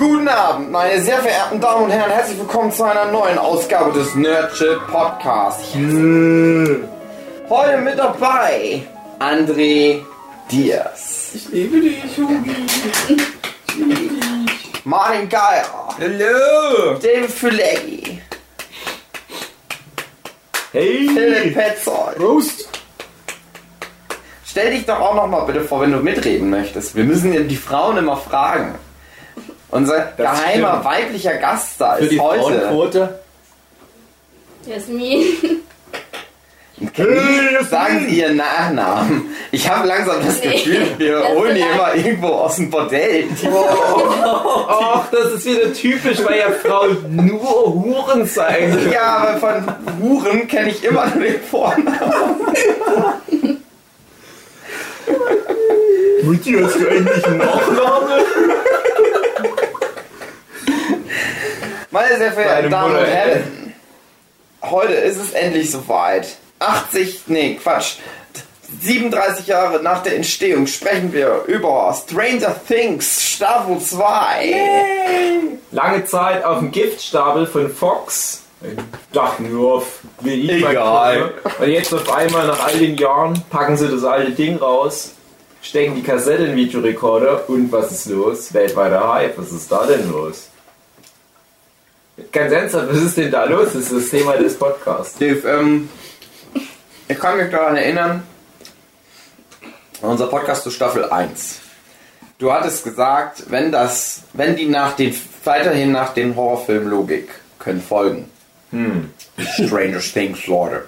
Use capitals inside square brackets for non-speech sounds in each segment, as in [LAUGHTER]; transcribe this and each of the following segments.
Guten Abend, meine sehr verehrten Damen und Herren. Herzlich willkommen zu einer neuen Ausgabe des Nerdship Podcasts. Heute mit dabei André Diaz, Ich liebe dich, Hugi. [LAUGHS] Martin Geier, Hallo. David Philipp Hey. Petzold. Prost. Stell dich doch auch noch mal bitte vor, wenn du mitreden möchtest. Wir müssen ja die Frauen immer fragen. Unser Das geheimer stimmt. weiblicher Gast da Für ist die heute. Frauenquote. Jasmin. Hey, Sagen Sie Ihren Nachnamen. Ich habe langsam das Nee. Gefühl, wir Das holen die ist immer irgendwo aus dem Bordell. Ach, das ist wieder typisch, weil ja Frauen nur Huren sein können. Ja, aber von Huren kenne ich immer nur den Vornamen. Mutti, hast du eigentlich einen Nachname? Meine sehr verehrten Damen und. Herren, heute ist es endlich soweit. 80, nee, Quatsch. 37 Jahre nach der Entstehung sprechen wir über Stranger Things Staffel 2. Lange Zeit auf dem Giftstapel von Fox. Ich dachte nur auf Egal. gucke. Und jetzt auf einmal nach all den Jahren packen sie das alte Ding raus, stecken die Kassette in den Videorekorder und was ist los? Weltweiter Hype, was ist da denn los? Ganz ernsthaft, was ist denn da los? Das ist das Thema des Podcasts. Dave, ähm, ich kann mich daran erinnern, unser Podcast zu Staffel 1. Du hattest gesagt, wenn das, wenn die nach den, weiterhin nach den Horrorfilm-Logik können folgen, Stranger Things, Leute,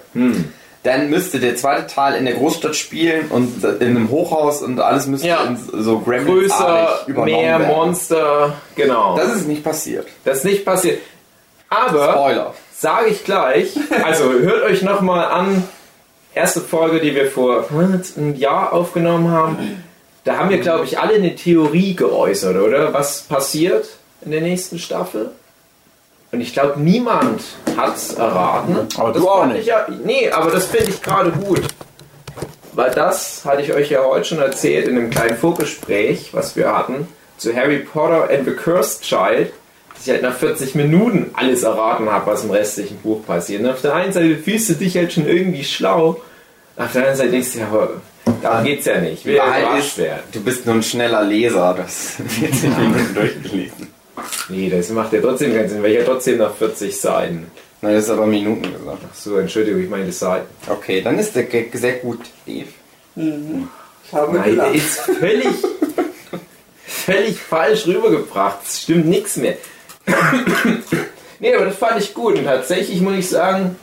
dann müsste der zweite Teil in der Großstadt spielen und in einem Hochhaus und alles müsste Ja. in so gremlin Größer, übernommen mehr werden. Monster, genau. Das ist nicht passiert. Das ist nicht passiert. Aber, Spoiler. sage ich gleich, also hört euch nochmal an, erste Folge, die wir vor einem Jahr aufgenommen haben. Da haben wir, glaube ich, alle eine Theorie geäußert, oder? Was passiert in der nächsten Staffel? Und ich glaube, niemand hat es erraten. Aber das du auch nicht. Ich ja, nee, aber das finde ich gerade gut. Weil das hatte ich euch ja heute schon erzählt in einem kleinen Vorgespräch, was wir hatten, zu Harry Potter and the Cursed Child, dass ich halt nach 40 Minuten alles erraten habe, was im restlichen Buch passiert. Und auf der einen Seite fühlst du dich halt schon irgendwie schlau, auf der anderen Seite denkst du, ja, aber darum geht's ja nicht. Ich will ja überrascht ist, werden. du bist nur ein schneller Leser, das [LAUGHS] 40 Minuten durchgelesen. Nee, das macht ja trotzdem keinen Sinn, weil ich ja trotzdem nach 40 Seiten. Nein, das ist aber Minuten gesagt. Ach so, Entschuldigung, ich meine Seiten. Okay, dann ist der Gag sehr gut, Steve. Ich habe Nein, der ist völlig, [LAUGHS] völlig falsch rübergebracht. Es stimmt nichts mehr. [COUGHS] nee, aber das fand ich gut. Und tatsächlich muss ich sagen,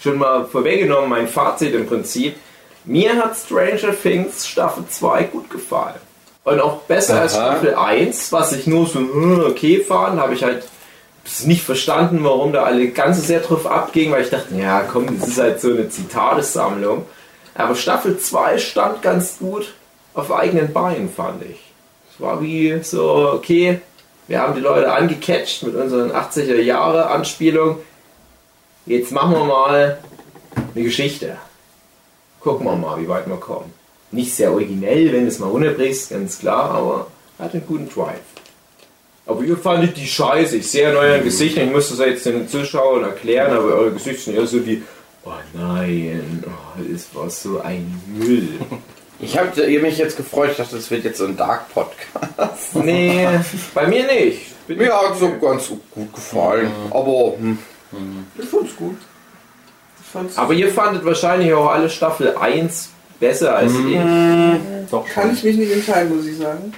schon mal vorweggenommen, mein Fazit im Prinzip. Mir hat Stranger Things Staffel 2 gut gefallen. Und auch besser als Aha. Staffel 1, was ich nur so hm, okay fand, habe ich halt nicht verstanden, warum da alle ganz so sehr drauf abgingen, weil ich dachte, ja komm, das ist halt so eine Zitatesammlung. Aber Staffel 2 stand ganz gut auf eigenen Beinen, fand ich. Es war wie so, okay, wir haben die Leute angecatcht mit unseren 80er Jahre Anspielungen. Jetzt machen wir mal eine Geschichte. Gucken wir mal, wie weit wir kommen. Nicht sehr originell, wenn du es mal runterbrichst, ganz klar, aber hat einen guten Drive. Aber ihr fandet die scheiße. Ich sehe an euren Gesichtern, ich muss das jetzt den Zuschauern erklären, aber eure Gesichter sind eher so wie, oh nein, oh, das war so ein Müll. [LAUGHS] Ich habe mich jetzt gefreut, ich dachte, das wird jetzt so ein Dark-Podcast. [LAUGHS] Nee, bei mir nicht. Bin Mir hat so ganz gut gefallen. Aber hm, Ich fand's gut. Ich fand's Aber ihr fandet wahrscheinlich auch alle Staffel 1 besser als ich. Doch, kann ich mich nicht entscheiden, muss ich sagen.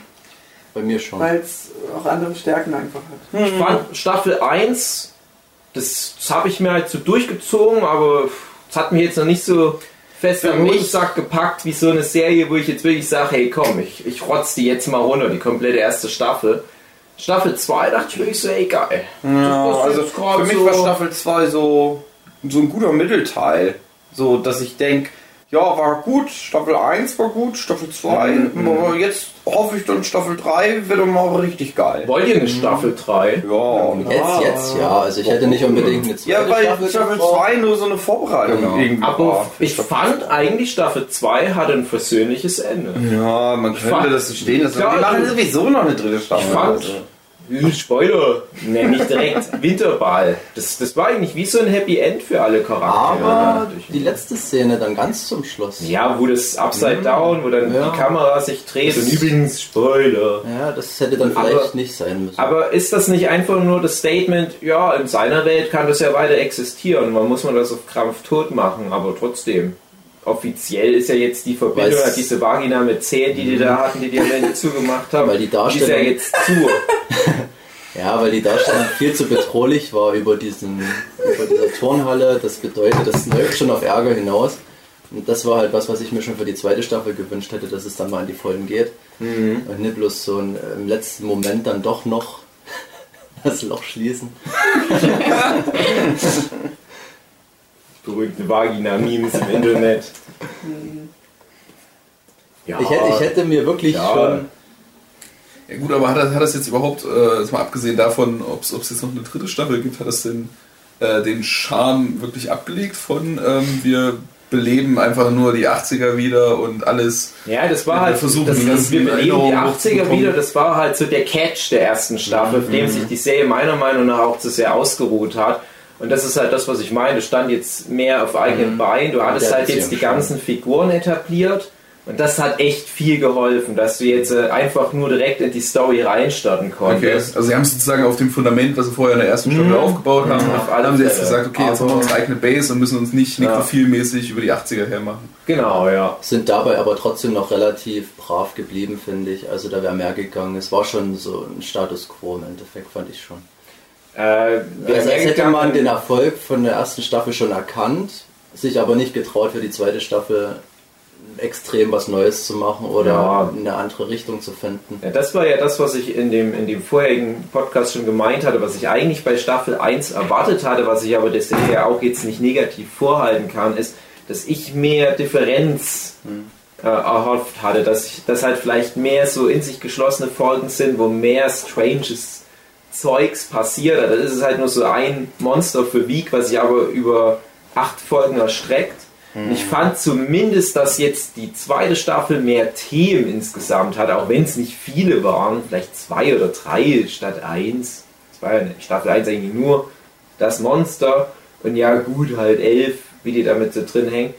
bei mir schon. Weil es auch andere Stärken einfach hat. Ich fand Staffel 1, das, das habe ich mir halt so durchgezogen, aber es hat mich jetzt noch nicht so fest am Mundsack gepackt wie so eine Serie, wo ich jetzt wirklich sage, hey komm, ich, ich rotz die jetzt mal runter, die komplette erste Staffel. Staffel 2 dachte ich wirklich so, ey geil. ja, also für mich so- war Staffel 2 so, so ein guter Mittelteil. So, dass ich denke, ja, war gut, Staffel 1 war gut, Staffel 2, aber jetzt hoffe ich dann Staffel 3 wird dann mal richtig geil. Wollt ihr eine Staffel 3? Ja, Jetzt, jetzt, ja. Also ich hätte nicht unbedingt eine zweite ja weil Staffel Staffel gebraucht. 2 nur so eine Vorbereitung Genau. irgendwie Aber war. ich fand eigentlich Staffel 2 hatte ein versöhnliches Ende. Ja, man könnte fand- das so stehen lassen. Ja, Wir machen sowieso noch eine dritte Staffel. Ich fand, Also. Hm, Spoiler! Ne, nicht direkt. [LAUGHS] Winterball. Das, das war eigentlich wie so ein Happy End für alle Charaktere. Aber die letzte Szene dann ganz zum Schluss. Ja, wo das Upside Down, wo dann Ja. die Kamera sich dreht und übrigens Spoiler. Ja, das hätte dann vielleicht Aber- nicht sein müssen. Aber ist das nicht einfach nur das Statement, ja, in seiner Welt kann das ja weiter existieren, man muss man das auf Krampf tot machen, aber trotzdem. Offiziell ist ja jetzt die Verbindung, Weil's- hat diese Vagina mit Zähnen, die die da hatten, die die am Ende zugemacht haben, Weil die die ist ja Darstellung- jetzt zu. [LAUGHS] Ja, weil die Darstellung viel zu bedrohlich war über, diesen, über dieser Turnhalle. Das bedeutet, das läuft schon auf Ärger hinaus. Und das war halt was, was ich mir schon für die zweite Staffel gewünscht hätte, dass es dann mal in die Vollen geht. Und nicht bloß so ein, im letzten Moment dann doch noch [LAUGHS] das Loch schließen. [LAUGHS] Berühmte Vagina-Memes im Internet. [LAUGHS] Ja, Ich hätte, ich hätte mir wirklich Ja. schon. Ja gut, aber hat das, hat das jetzt überhaupt, äh, jetzt mal abgesehen davon, ob es jetzt noch eine dritte Staffel gibt, hat das denn äh, den Charme wirklich abgelegt von ähm, wir beleben einfach nur die 80er wieder und alles. Ja, das war Wir halt, versuchen, das, die das, wir beleben die Erinnerungen 80er hochzubekommen. wieder, das war halt so der Catch der ersten Staffel, auf dem sich die Serie meiner Meinung nach auch zu sehr ausgeruht hat. Und das ist halt das, was ich meine. Du stand jetzt mehr auf eigenen Beinen, du hattest halt jetzt die ganzen Figuren etabliert. Und das hat echt viel geholfen, dass du jetzt äh, einfach nur direkt in die Story reinstarten Okay. konntest. Also sie haben sozusagen auf dem Fundament, was sie vorher in der ersten Staffel aufgebaut haben, Auf alle haben sie jetzt gesagt, okay, jetzt haben wir unsere eigene Base und müssen uns nicht Ja. nekrophilmäßig über die 80er hermachen. Genau, ja. Sind dabei aber trotzdem noch relativ brav geblieben, finde ich. Also da wäre mehr gegangen. Es war schon so ein Status quo im Endeffekt, fand ich schon. Äh, wer Also hätte man den Erfolg von der ersten Staffel schon erkannt, sich aber nicht getraut für die zweite Staffel extrem was Neues zu machen oder Ja. eine andere Richtung zu finden. Ja, das war ja das, was ich in dem, in dem vorherigen Podcast schon gemeint hatte, was ich eigentlich bei Staffel 1 erwartet hatte, was ich aber der Serie auch jetzt nicht negativ vorhalten kann, ist, dass ich mehr Differenz äh, erhofft hatte, dass, ich, dass halt vielleicht mehr so in sich geschlossene Folgen sind, wo mehr stranges Zeugs passiert. Da ist halt nur so ein Monster für Week, was sich aber über acht Folgen erstreckt. Und ich fand zumindest, dass jetzt die zweite Staffel mehr Themen insgesamt hat, auch wenn es nicht viele waren, vielleicht zwei oder drei statt eins. Es war ja in Staffel 1 eigentlich nur das Monster und ja gut, halt elf, wie die damit so drin hängen.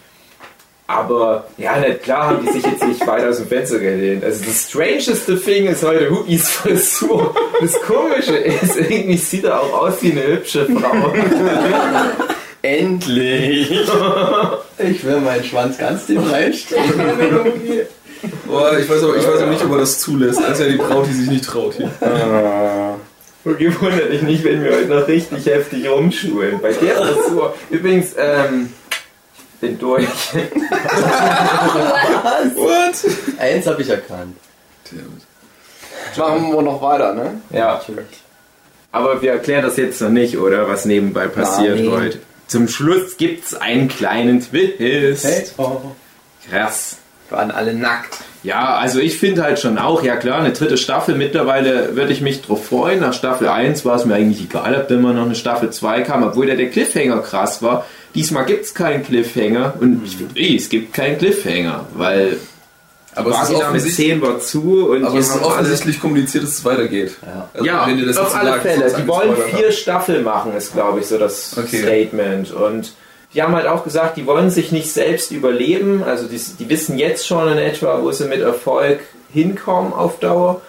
Aber ja, nicht klar haben die sich jetzt nicht weit aus dem Fenster gelehnt. Also das strangeste Thing ist heute Hookies Frisur. Das Komische ist, irgendwie sieht er auch aus wie eine hübsche Frau. [LAUGHS] Endlich! Ich will meinen Schwanz ganz tief reinstecken. Oh, ich, weiß aber, ich weiß aber nicht, ob er das zulässt. Er ist ja die Braut, die sich nicht traut hier. Okay, wundert dich nicht, wenn wir heute noch richtig heftig rumschulen. Bei der Frisur. Übrigens, ähm, bin durch. [LAUGHS] What? Eins habe ich erkannt. Machen wir noch weiter, ne? Ja, Natürlich. aber wir erklären das jetzt noch nicht, oder? Was nebenbei passiert Nein. heute. Zum Schluss gibt's einen kleinen Twist. Krass. Waren alle nackt. Ja, also ich finde halt schon auch, ja klar, eine dritte Staffel, mittlerweile würde ich mich drauf freuen. Nach Staffel 1 war es mir eigentlich egal, ob immer noch eine Staffel 2 kam, obwohl der, der Cliffhanger krass war. Diesmal gibt es keinen Cliffhanger und ich finde, eh, es gibt keinen Cliffhanger, weil Aber es ist mit offensichtlich, 10 war zu und aber die es ist offensichtlich kommuniziert, dass es weitergeht. Ja. Also, ja, wenn ihr das auf alle sagt, Fälle. Die wollen vier. Staffeln machen, ist glaube ich so das Okay. Statement. Und die haben halt auch gesagt, die wollen sich nicht selbst überleben. Also die, die wissen jetzt schon in etwa, wo sie mit Erfolg hinkommen auf Dauer.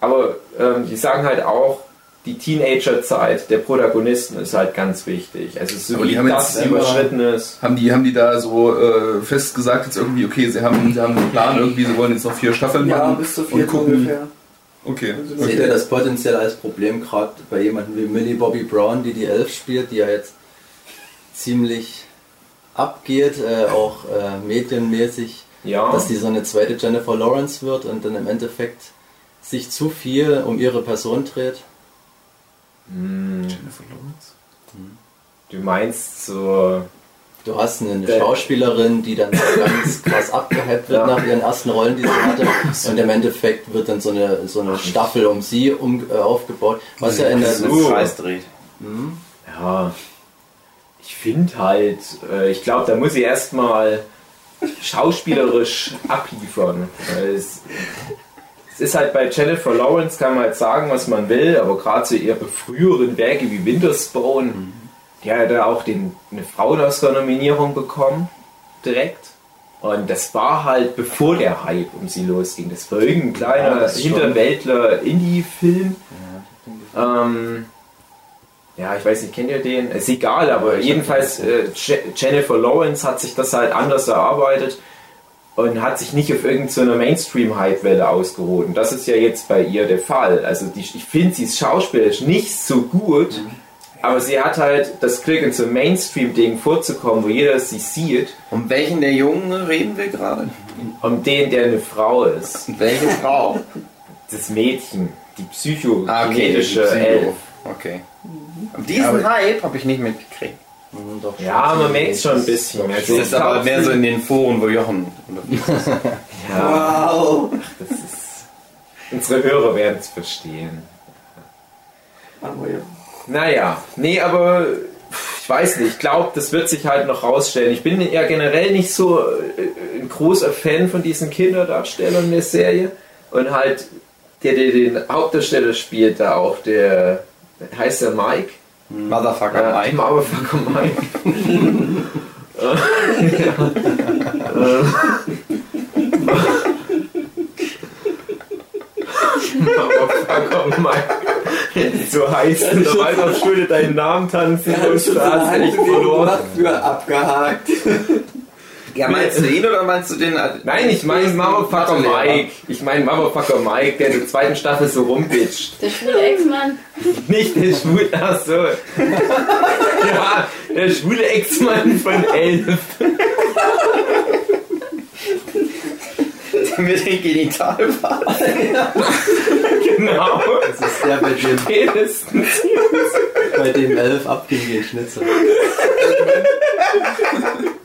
Aber ähm, die sagen halt auch, die Teenagerzeit der Protagonisten ist halt ganz wichtig. Also so Aber die wie haben das jetzt überschritten ist. Haben die, haben die da so äh, fest gesagt, jetzt irgendwie, okay, sie haben, sie haben einen Plan, irgendwie, sie wollen jetzt noch vier Staffeln Ja, machen bis zu und vier gucken. ungefähr. Okay. Also Seht ihr das potenziell als Problem gerade bei jemandem wie Millie Bobby Brown, die die Elf spielt, die ja jetzt ziemlich abgeht, äh, auch äh, medienmäßig, Ja. dass die so eine zweite Jennifer Lawrence wird und dann im Endeffekt sich zu viel um ihre Person dreht? Jennifer Lawrence? Du meinst so. Du hast eine Der- Schauspielerin, die dann so ganz [LAUGHS] krass abgehypt wird Ja. nach ihren ersten Rollen, die sie hatte. Und im Endeffekt wird dann so eine, so eine Staffel um sie um, äh, aufgebaut. Was ja in der, ein Kreis dreht. Ja, ich finde halt, äh, ich glaube, da muss ich erstmal schauspielerisch [LAUGHS] abliefern. Weil es, es ist halt bei Jennifer Lawrence, kann man halt sagen, was man will, aber gerade zu ihre früheren Werke wie Wintersbone, die hat ja auch den, eine Frauen-Oscar-Nominierung bekommen, direkt. Und das war halt bevor der Hype um sie losging. Das war irgendein Ja, kleiner schon. Hinterwäldler-Indie-Film. Ähm, ja, ich weiß nicht, kennt ihr den? Ist egal, aber jedenfalls äh, Je- Jennifer Lawrence hat sich das halt anders erarbeitet und hat sich nicht auf irgendeiner Mainstream-Hype-Welle ausgeruht. Und das ist ja jetzt bei ihr der Fall. Also die, ich finde sie ist schauspielerisch nicht so gut, aber sie hat halt das Glück, in so Mainstream-Ding vorzukommen, wo jeder sie sieht, Um welchen der Jungen reden wir gerade? um den, der eine Frau ist. Und welche Frau? Das Mädchen, die psychokinetische Ah, okay, die Psycho. Elf. Okay. Und diesen Hype habe ich nicht mitgekriegt. Doch Ja, man merkt schon ein bisschen. Das ist aber mehr so in den Foren, wo Jochen. [LAUGHS] Ja, Wow. das ist. Unsere Hörer werden es verstehen. Aber ja. Naja, nee, aber ich weiß nicht. Ich glaube, das wird sich halt noch rausstellen. Ich bin ja generell nicht so äh, ein großer Fan von diesen Kinderdarstellern in der Serie. Und halt, der, der den Hauptdarsteller spielt, da auch, der heißt der Mike. Motherfucker Ja, Mike. Motherfucker Mike. Motherfucker Mike. So heißt du in der Waldorfschule deinen Namen tanzen hast du dich verloren. abgehakt. Ja, meinst du ihn oder meinst du den? Nein, ich meine Motherfucker Mike. Ich meine Motherfucker Mike, der in der zweiten Staffel so rumbitscht. Der schwule Ex-Mann. Nicht der schwule, ach so. Ja, der schwule Ex-Mann von Elf. Mit den Genitalparts. Genau. Das ist der, bei dem, Spätestens. bei dem elf abging Schnitzel. [LAUGHS]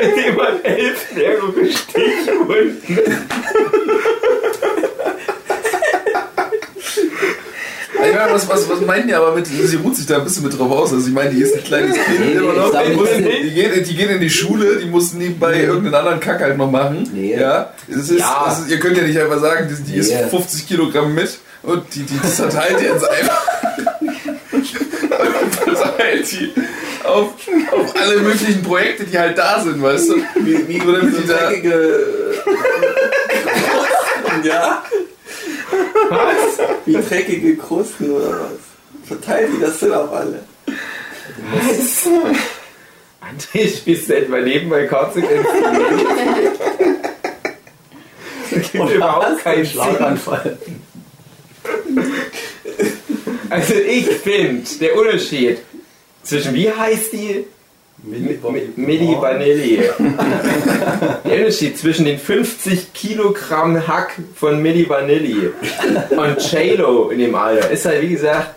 Seitdem man elf mehrere Stichwunden. Ich meine, was, was, was meinen die aber mit, sie ruht sich da ein bisschen mit drauf aus. Also ich meine, die ist ein kleines Kind Nee, immer nee, noch. Die, muss, nee. die, gehen, die gehen in die Schule, die muss nebenbei irgendeinen anderen Kack halt noch machen. Nee. Ja, es ist, Ja. Es ist, ihr könnt ja nicht einfach sagen, die, die ist Nee. 50 Kilogramm mit und die, die zerteilt jetzt einfach. [LAUGHS] und verteilt die auf, auf alle möglichen Projekte, die halt da sind, weißt du? Wie, wie, so die da- dreckige Krusten, [LAUGHS] ja? Was? Wie dreckige Krusten oder was? Verteilt die das denn auf alle? André, spielst du etwa nebenbei Consequences? Das gibt überhaupt keinen. Schlaganfall. Also ich finde, der Unterschied zwischen, wie heißt die? Milli Mi- Milli Vanilli. [LAUGHS] Der Unterschied zwischen den 50 Kilogramm Hack von Milli Vanilli und J-Lo in dem Alter ist halt, wie gesagt,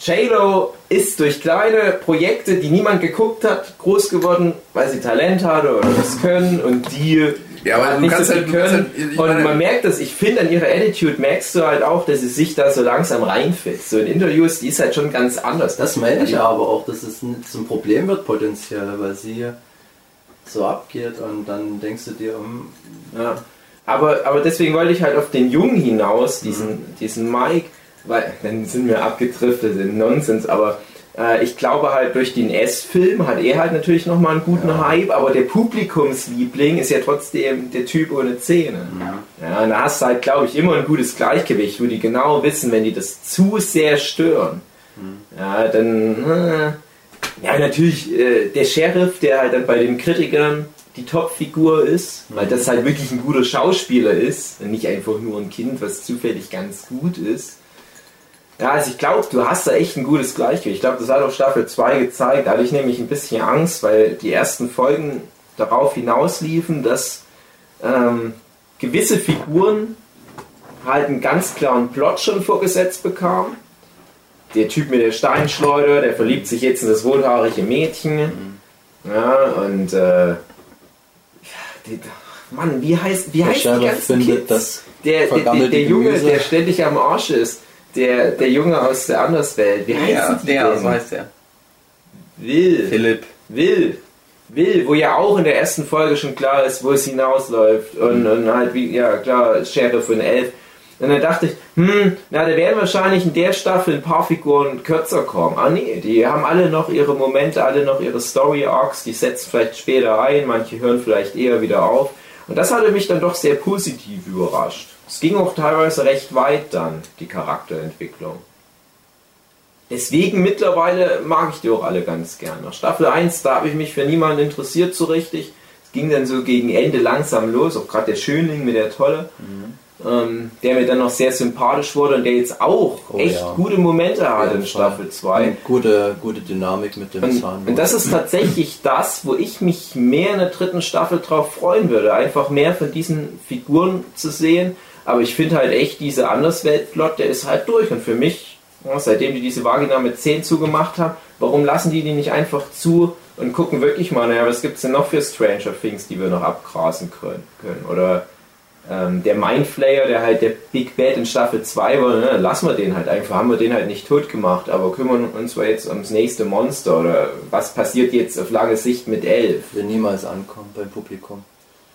J-Lo ist durch kleine Projekte, die niemand geguckt hat, groß geworden, weil sie Talent hatte oder das können und die Ja, aber du nicht kannst so halt- du kannst können. halt- ich und meine- man merkt das, ich finde an ihrer Attitude merkst du halt auch, dass sie sich da so langsam reinfällt. So in Interviews, die ist halt schon ganz anders. Das meine ich aber auch, dass es nicht zum Problem wird potenziell, weil sie so abgeht und dann denkst du dir, um, Ja. Aber, aber deswegen wollte ich halt auf den Jungen hinaus, diesen, diesen Mike, weil dann sind wir abgedriftet in Nonsens, aber ich glaube halt durch den S-Film hat er halt natürlich nochmal einen guten Hype, aber der Publikumsliebling ist ja trotzdem der Typ ohne Zähne. Ja, und da hast du halt, glaube ich, immer ein gutes Gleichgewicht, wo die genau wissen, wenn die das zu sehr stören, ja, dann, äh, ja, natürlich äh, der Sheriff, der halt dann bei den Kritikern die Topfigur ist, weil das halt wirklich ein guter Schauspieler ist und nicht einfach nur ein Kind, was zufällig ganz gut ist. Ja, also ich glaube, du hast da echt ein gutes Gleichgewicht. Ich glaube, das hat auch Staffel 2 gezeigt. Da hatte ich nämlich ein bisschen Angst, weil die ersten Folgen darauf hinausliefen, dass ähm, gewisse Figuren halt einen ganz klaren Plot schon vorgesetzt bekamen. Der Typ mit der Steinschleuder, der verliebt sich jetzt in das wohlhaarige Mädchen. Ja, und äh, ja, die, Mann, wie heißt, wie der heißt die ganzen findet Kids? das der, der, der, der Junge, Gemüse. der ständig am Arsch ist. Der, der Junge aus der Anderswelt. Wie heißt Ja, die der, denn? so heißt der. Will. Philipp. Will. will, wo ja auch in der ersten Folge schon klar ist, wo es hinausläuft und, und halt wie, ja klar, Sheriff und Elf. Und dann dachte ich, hm, na, da werden wahrscheinlich in der Staffel ein paar Figuren kürzer kommen. Ah nee, die haben alle noch ihre Momente, alle noch ihre Story Arcs, die setzen vielleicht später ein, manche hören vielleicht eher wieder auf. Und das hatte mich dann doch sehr positiv überrascht. Es ging auch teilweise recht weit dann, die Charakterentwicklung. Deswegen mittlerweile mag ich die auch alle ganz gern. Nach Staffel 1, da habe ich mich für niemanden interessiert so richtig. Es ging dann so gegen Ende langsam los, auch gerade der Schönling mit der Tolle, ähm, der mir dann noch sehr sympathisch wurde und der jetzt auch Oh echt ja. gute Momente hat in. Staffel 2. Und Gute, gute Dynamik mit dem Und, Zahn. und das ist tatsächlich [LAUGHS] das, wo ich mich mehr in der dritten Staffel drauf freuen würde. Einfach mehr von diesen Figuren zu sehen. Aber ich finde halt echt, diese Andersweltplot, der ist halt durch. Und für mich, ja, seitdem die diese Vagina mit 10 zugemacht haben, warum lassen die die nicht einfach zu und gucken wirklich mal, naja, was gibt es denn noch für Stranger Things, die wir noch abgrasen können? können? Oder ähm, der Mindflayer, der halt der Big Bad in Staffel 2 war, ne, lassen wir den halt einfach, haben wir den halt nicht tot gemacht, aber kümmern uns zwar jetzt ums nächste Monster oder was passiert jetzt auf lange Sicht mit Elf? Wird niemals ankommen beim Publikum.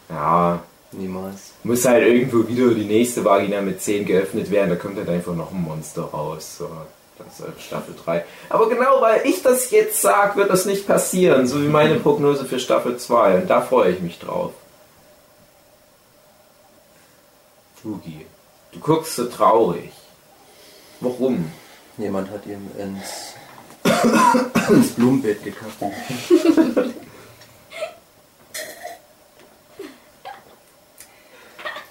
Ja, Niemals. muss halt irgendwo wieder die nächste Vagina mit 10 geöffnet werden, da kommt halt einfach noch ein Monster raus. So. Das ist halt Staffel 3. Aber genau weil ich das jetzt sage, wird das nicht passieren, so wie meine Prognose für Staffel 2 und da freue ich mich drauf. Tugi, du guckst so traurig. Warum? Jemand hat ihm ins, [COUGHS] ins Blumenbeet gekackt. [LAUGHS]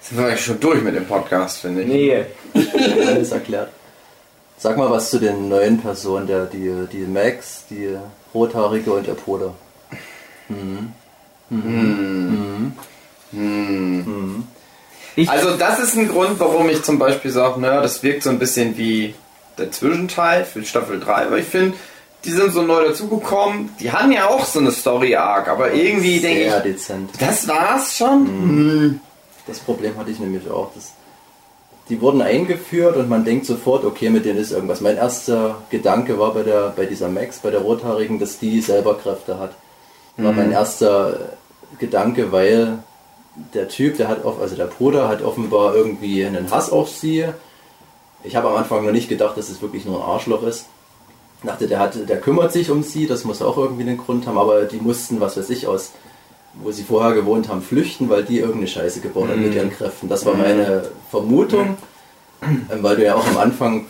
Sind wir eigentlich schon durch mit dem Podcast, finde ich. Nee, Alles erklärt. Sag mal was zu den neuen Personen, der, die, die Max, die Rothaarige und der Bruder. ich, Also das ist ein Grund, warum ich zum Beispiel sage, naja, das wirkt so ein bisschen wie der Zwischenteil für Staffel 3, weil ich finde, die sind so neu dazugekommen, die haben ja auch so eine Story-Arc, aber irgendwie denke ich, dezent. das war's schon? Das Problem hatte ich nämlich auch. Das, die wurden eingeführt und man denkt sofort, okay, mit denen ist irgendwas. Mein erster Gedanke war bei, der, bei dieser Max, bei der Rothaarigen, dass die selber Kräfte hat. War mein erster Gedanke, weil der Typ, der hat, also der Bruder hat offenbar irgendwie einen Hass auf sie. Ich habe am Anfang noch nicht gedacht, dass es wirklich nur ein Arschloch ist. Ich dachte, der, hat, der kümmert sich um sie, das muss auch irgendwie einen Grund haben, aber die mussten, was weiß ich, aus wo sie vorher gewohnt haben, flüchten, weil die irgendeine Scheiße gebaut haben mit ihren Kräften. Das war meine Vermutung, ähm, weil du ja auch am Anfang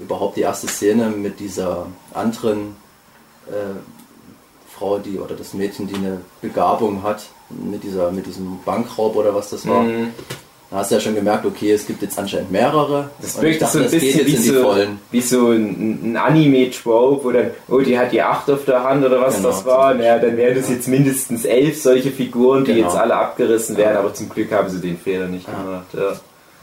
überhaupt die erste Szene mit dieser anderen äh, Frau, die oder das Mädchen, die eine Begabung hat, mit dieser mit diesem Bankraub oder was das war. Mhm. Da hast du ja schon gemerkt, okay, es gibt jetzt anscheinend mehrere. Das wirkt so ein bisschen wie so, Vollen. wie so ein, ein Anime-Trope, wo dann, oh, die hat die 8 auf der Hand oder was Genau, das war. Naja, dann wären das jetzt mindestens elf solche Figuren, die Genau. jetzt alle abgerissen werden, aber zum Glück haben sie den Fehler nicht gemacht. Ja.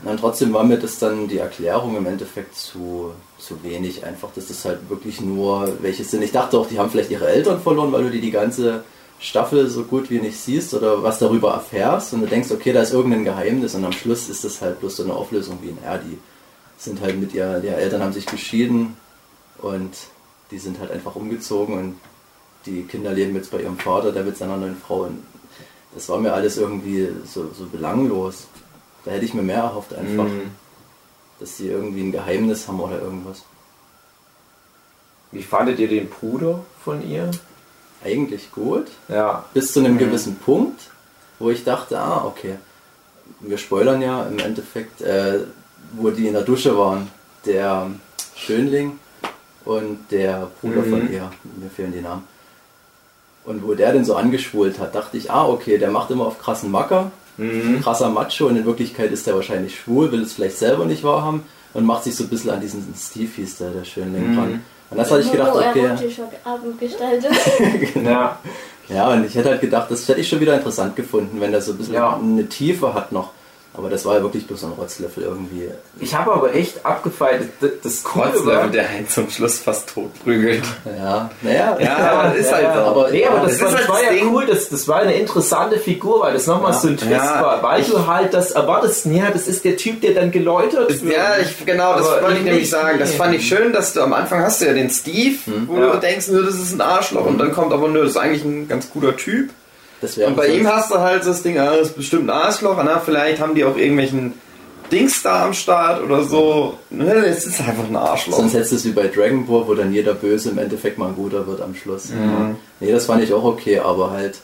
Und trotzdem war mir das dann die Erklärung im Endeffekt zu, zu wenig. Einfach, dass das halt wirklich nur welche sind. Ich dachte auch, die haben vielleicht ihre Eltern verloren, weil du die die ganze Staffel so gut wie nicht siehst oder was darüber erfährst und du denkst, okay, da ist irgendein Geheimnis und am Schluss ist das halt bloß so eine Auflösung wie ein R. Die sind halt mit ihr, die Eltern haben sich geschieden und die sind halt einfach umgezogen und die Kinder leben jetzt bei ihrem Vater, der mit seiner neuen Frau. Und das war mir alles irgendwie so, so belanglos. Da hätte ich mir mehr erhofft einfach, Mhm. dass sie irgendwie ein Geheimnis haben oder irgendwas. Wie fandet ihr den Bruder von ihr? Eigentlich gut, Ja. bis zu einem gewissen Punkt, wo ich dachte, ah, okay, wir spoilern ja im Endeffekt, äh, wo die in der Dusche waren, der Schönling und der Bruder Mhm. von ihr, mir fehlen die Namen. Und wo der den so angeschwult hat, dachte ich, ah, okay, der macht immer auf krassen Macker, Mhm. krasser Macho und in Wirklichkeit ist der wahrscheinlich schwul, will es vielleicht selber nicht wahrhaben und macht sich so ein bisschen an diesen Steve hieß der, der Schönling Mhm. dran. Und das hatte ich gedacht, okay, Abend gestaltet. [LAUGHS] Ja. ja, und ich hätte halt gedacht, das hätte ich schon wieder interessant gefunden, wenn der so ein bisschen Ja. eine Tiefe hat noch. Aber das war ja wirklich bloß ein Rotzlöffel irgendwie. Ich habe aber echt abgefeiert. Das, das Coole und der Heinz zum Schluss fast tot prügelt. Ja, naja. Ja, aber das ist halt so. Aber, Nee, aber das, das war, ist das halt war ja Ding. cool, das, das war eine interessante Figur, weil das nochmal Ja. so ein Twist Ja, war, weil du halt das erwartest, ja, das ist der Typ, der dann geläutert wird. Ja, ich, genau, das Aber wollte ich nämlich sagen. Das fand ich schön, dass du am Anfang hast du ja den Steve, wo Ja. du denkst, nö, das ist ein Arschloch und dann kommt aber, nö, das ist eigentlich ein ganz guter Typ. Und bei ihm hast du halt so das Ding, ah, das ist bestimmt ein Arschloch, na, vielleicht haben die auch irgendwelchen Dings da am Start oder so. Nö, es ist einfach ein Arschloch. Sonst hättest du es wie bei Dragon Ball, wo dann jeder Böse im Endeffekt mal ein guter wird am Schluss. Nee, das fand ich auch okay, aber halt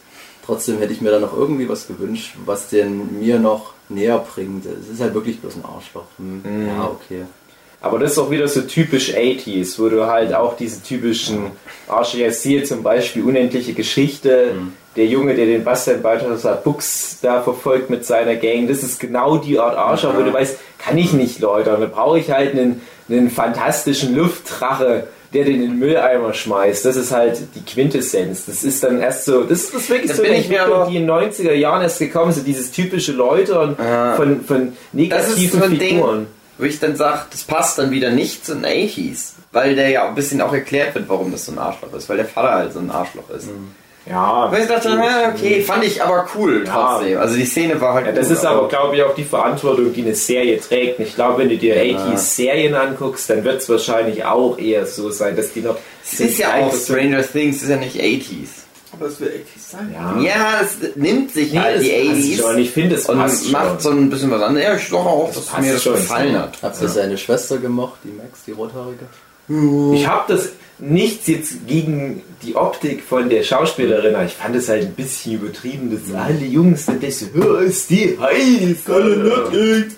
trotzdem hätte ich mir da noch irgendwie was gewünscht, was den mir noch näher bringt. Es ist halt wirklich bloß ein Arschloch. Hm, Ja, okay. Aber das ist auch wieder so typisch 80s, wo du halt auch diese typischen Arschlöcher sehe zum Beispiel unendliche Geschichte, der Junge, der den Bastian Balthasar Bux da verfolgt mit seiner Gang, das ist genau die Art Arschloch, wo du weißt, kann ich nicht läutern, da brauche ich halt einen, einen fantastischen Luftdrache, der den in den Mülleimer schmeißt. Das ist halt die Quintessenz. Das ist dann erst so, das ist, das wirklich Da so bin eine ich mir Entwicklung, die in den 90er Jahren erst gekommen ist, so dieses typische Läutern von, von Das ist negativen so ein Ding, Figuren. wo ich dann sage, das passt dann wieder nicht zu den 80s. Weil der ja ein bisschen auch erklärt wird, warum das so ein Arschloch ist. Weil der Vater halt so ein Arschloch ist. Ja, Weil ich dachte, na, okay, fand ich aber cool Ja. trotzdem. Also die Szene war halt Ja, das gut, ist aber, glaube ich, auch die Verantwortung, die eine Serie trägt. Und ich glaube, wenn du dir 80s-Serien anguckst, dann wird es wahrscheinlich auch eher so sein, dass die noch. Es ist ja auch Stranger Things, ist ja nicht 80s. Aber das will 80 sein. Ja, Ja, es nimmt sich nee, halt das die passt 80s schon. Ich finde, es und passt macht schon. so ein bisschen was anderes. Ja, ich doch auch, dass passt mir das schon. gefallen hat. Habt ihr seine Schwester gemocht, die Max, die Rothaarige? Ich habe das nichts jetzt gegen die Optik von der Schauspielerin, aber ich fand es halt ein bisschen übertrieben, dass alle Jungs dann das so, "Hör, ist die heiß, alle nicht.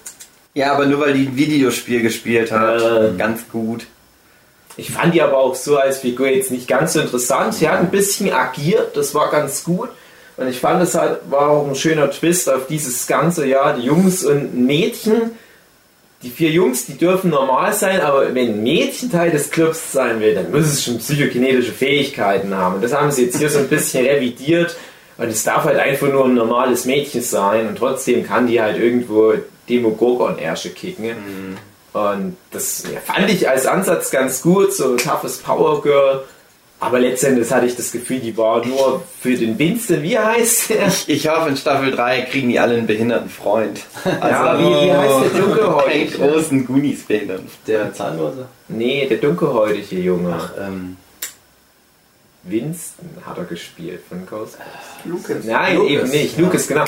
Ja, aber nur weil die ein Videospiel gespielt hat. Ähm. Ganz gut. Ich fand die aber auch so als Figur jetzt nicht ganz so interessant. Sie hat ein bisschen agiert, das war ganz gut. Und ich fand es halt, war auch ein schöner Twist auf dieses ganze, ja, die Jungs und Mädchen. Die vier Jungs, die dürfen normal sein, aber wenn ein Mädchen Teil des Clubs sein will, dann muss es schon psychokinetische Fähigkeiten haben. Und das haben sie jetzt hier so ein bisschen revidiert. Und es darf halt einfach nur ein normales Mädchen sein und trotzdem kann die halt irgendwo Demogorgon-Ärsche kicken. Und das ja, fand ich als Ansatz ganz gut, so toughes Power Girl. Aber letztendlich hatte ich das Gefühl, die war nur für den Winston, wie heißt der? [LAUGHS] Ich, ich hoffe, in Staffel 3 kriegen die alle einen behinderten Freund. Also Ja, wie, wie heißt der [LAUGHS] einen dunkelhäutige? großen Goonies-Behinderten. Der Zahnlose? Nee, der dunkelhäutige Junge. Ach, ähm, Winston hat er gespielt von Ghostbusters. Lucas. Nein, Lucas, eben nicht. ja. Lucas, genau.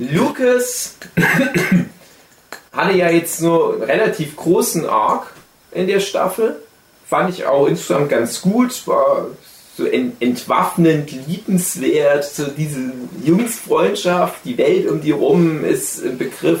Lucas hatte ja jetzt nur einen relativ großen Arc in der Staffel. Fand ich auch insgesamt ganz gut. War so ent entwaffnend, liebenswert. So diese Jungsfreundschaft, die Welt um die rum ist im Begriff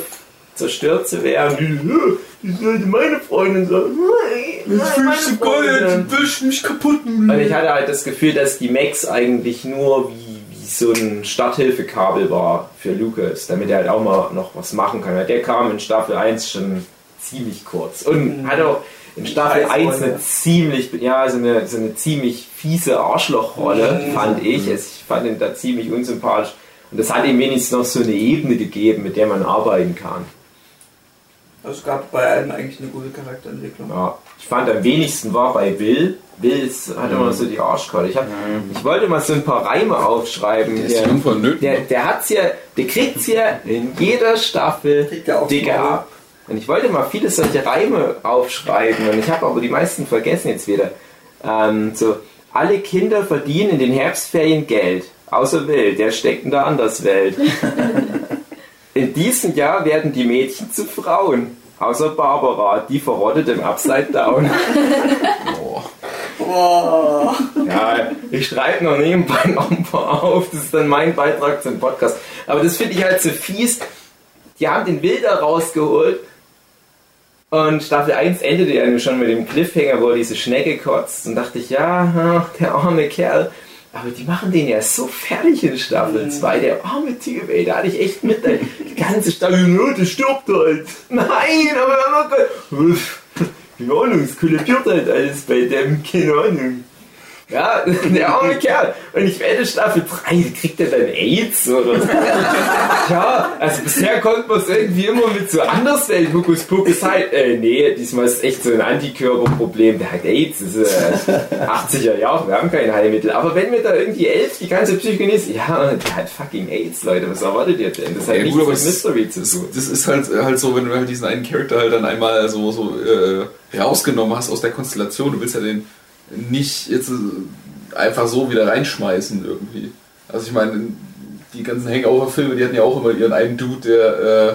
zerstört zu werden. Die sollte meine Freundin sein. Nein, nein, meine Freundin. wisch mich kaputt. Und ich hatte halt das Gefühl, dass die Max eigentlich nur wie, wie so ein Starthilfekabel war für Lucas, damit er halt auch mal noch was machen kann. Weil Der kam in Staffel 1 schon ziemlich kurz und hat auch in Staffel 1 eine ziemlich, ja, so eine, so eine ziemlich fiese Arschlochrolle, fand ich. Also ich fand ihn da ziemlich unsympathisch. Und das hat ihm wenigstens noch so eine Ebene gegeben, mit der man arbeiten kann. Also es gab bei allen eigentlich eine gute Charakterentwicklung. Ja, ich fand am wenigsten war bei Will. Will ist, hat immer so die Arschkolle. Ich, hab, ich wollte mal so ein paar Reime aufschreiben. Der ist Der, Nöten. der, der hat's ja, der kriegt's ja in jeder Staffel Maul. ab. Und ich wollte mal viele solche Reime aufschreiben und ich habe aber die meisten vergessen jetzt wieder. Ähm, so, alle Kinder verdienen in den Herbstferien Geld, außer Will, der steckt in der Anderswelt. [LAUGHS] In diesem Jahr werden die Mädchen zu Frauen. Außer Barbara, die verrottet im Upside Down. Boah. Ja, ich schreibe noch nebenbei noch ein paar auf. Das ist dann mein Beitrag zum Podcast. Aber das finde ich halt so fies. Die haben den Wilder rausgeholt. Und Staffel 1 endete ja schon mit dem Cliffhanger, wo er diese Schnecke kotzt. Und dachte ich, ja, der arme Kerl. Aber die machen den ja so fertig in Staffel 2. Der arme Typ, ey, da hatte ich echt mit. Die ganze Staffel, no, der stirbt halt. Nein, aber oh Gott. Keine Ahnung, es kollabiert halt alles bei dem, keine Ahnung. Ja, [LAUGHS] der arme Kerl. Und ich wette, Staffel 3 kriegt er dann AIDS oder so. [LAUGHS] Ja, Also bisher konnte man es irgendwie immer mit so Anderswelt Hokus Pokus halt. Äh, nee, diesmal ist es echt so ein Antikörperproblem. Der hat AIDS, das ist äh, 80er Jahre, wir haben kein Heilmittel. Aber wenn mir da irgendwie elf die ganze Psychonis, ja, der hat fucking AIDS, Leute, was erwartet ihr denn? Das hat Ja, nichts gut, mit Mystery zu tun. das ist halt, halt so, wenn du halt diesen einen Charakter halt dann einmal so, so äh, rausgenommen hast aus der Konstellation, du willst ja den nicht jetzt äh, einfach so wieder reinschmeißen irgendwie. Also ich meine, die ganzen Hangover-Filme, die hatten ja auch immer ihren einen Dude, der äh,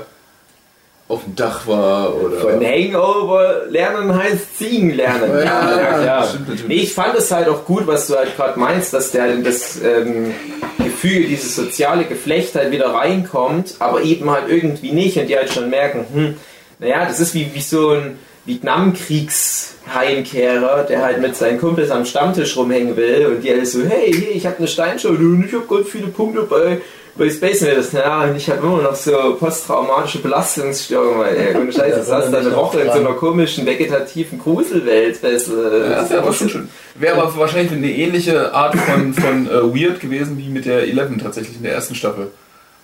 auf dem Dach war oder... Von Hangover lernen heißt Ziegen lernen. [LAUGHS] Ja, ja. stimmt natürlich. Nee, ich fand es halt auch gut, was du halt gerade meinst, dass der in das ähm, Gefüge, dieses soziale Geflecht halt wieder reinkommt, aber eben halt irgendwie nicht und die halt schon merken, hm, naja, das ist wie, wie so ein Vietnamkriegsheimkehrer, der halt mit seinen Kumpels am Stammtisch rumhängen will und die alle so, hey, hier, ich habe eine Steinschule und ich habe ganz viele Punkte bei, bei Space Invaders. Ja, und ich habe immer noch so posttraumatische Belastungsstörungen, weil, ey, ohne [LAUGHS] Scheiße, Ja, das hast du eine Woche in so dran. einer komischen, vegetativen Gruselwelt. Das, äh, Ja, das wäre aber schon schön. Wäre aber wahrscheinlich eine ähnliche Art von, von äh, Weird gewesen wie mit der Eleven tatsächlich in der ersten Staffel.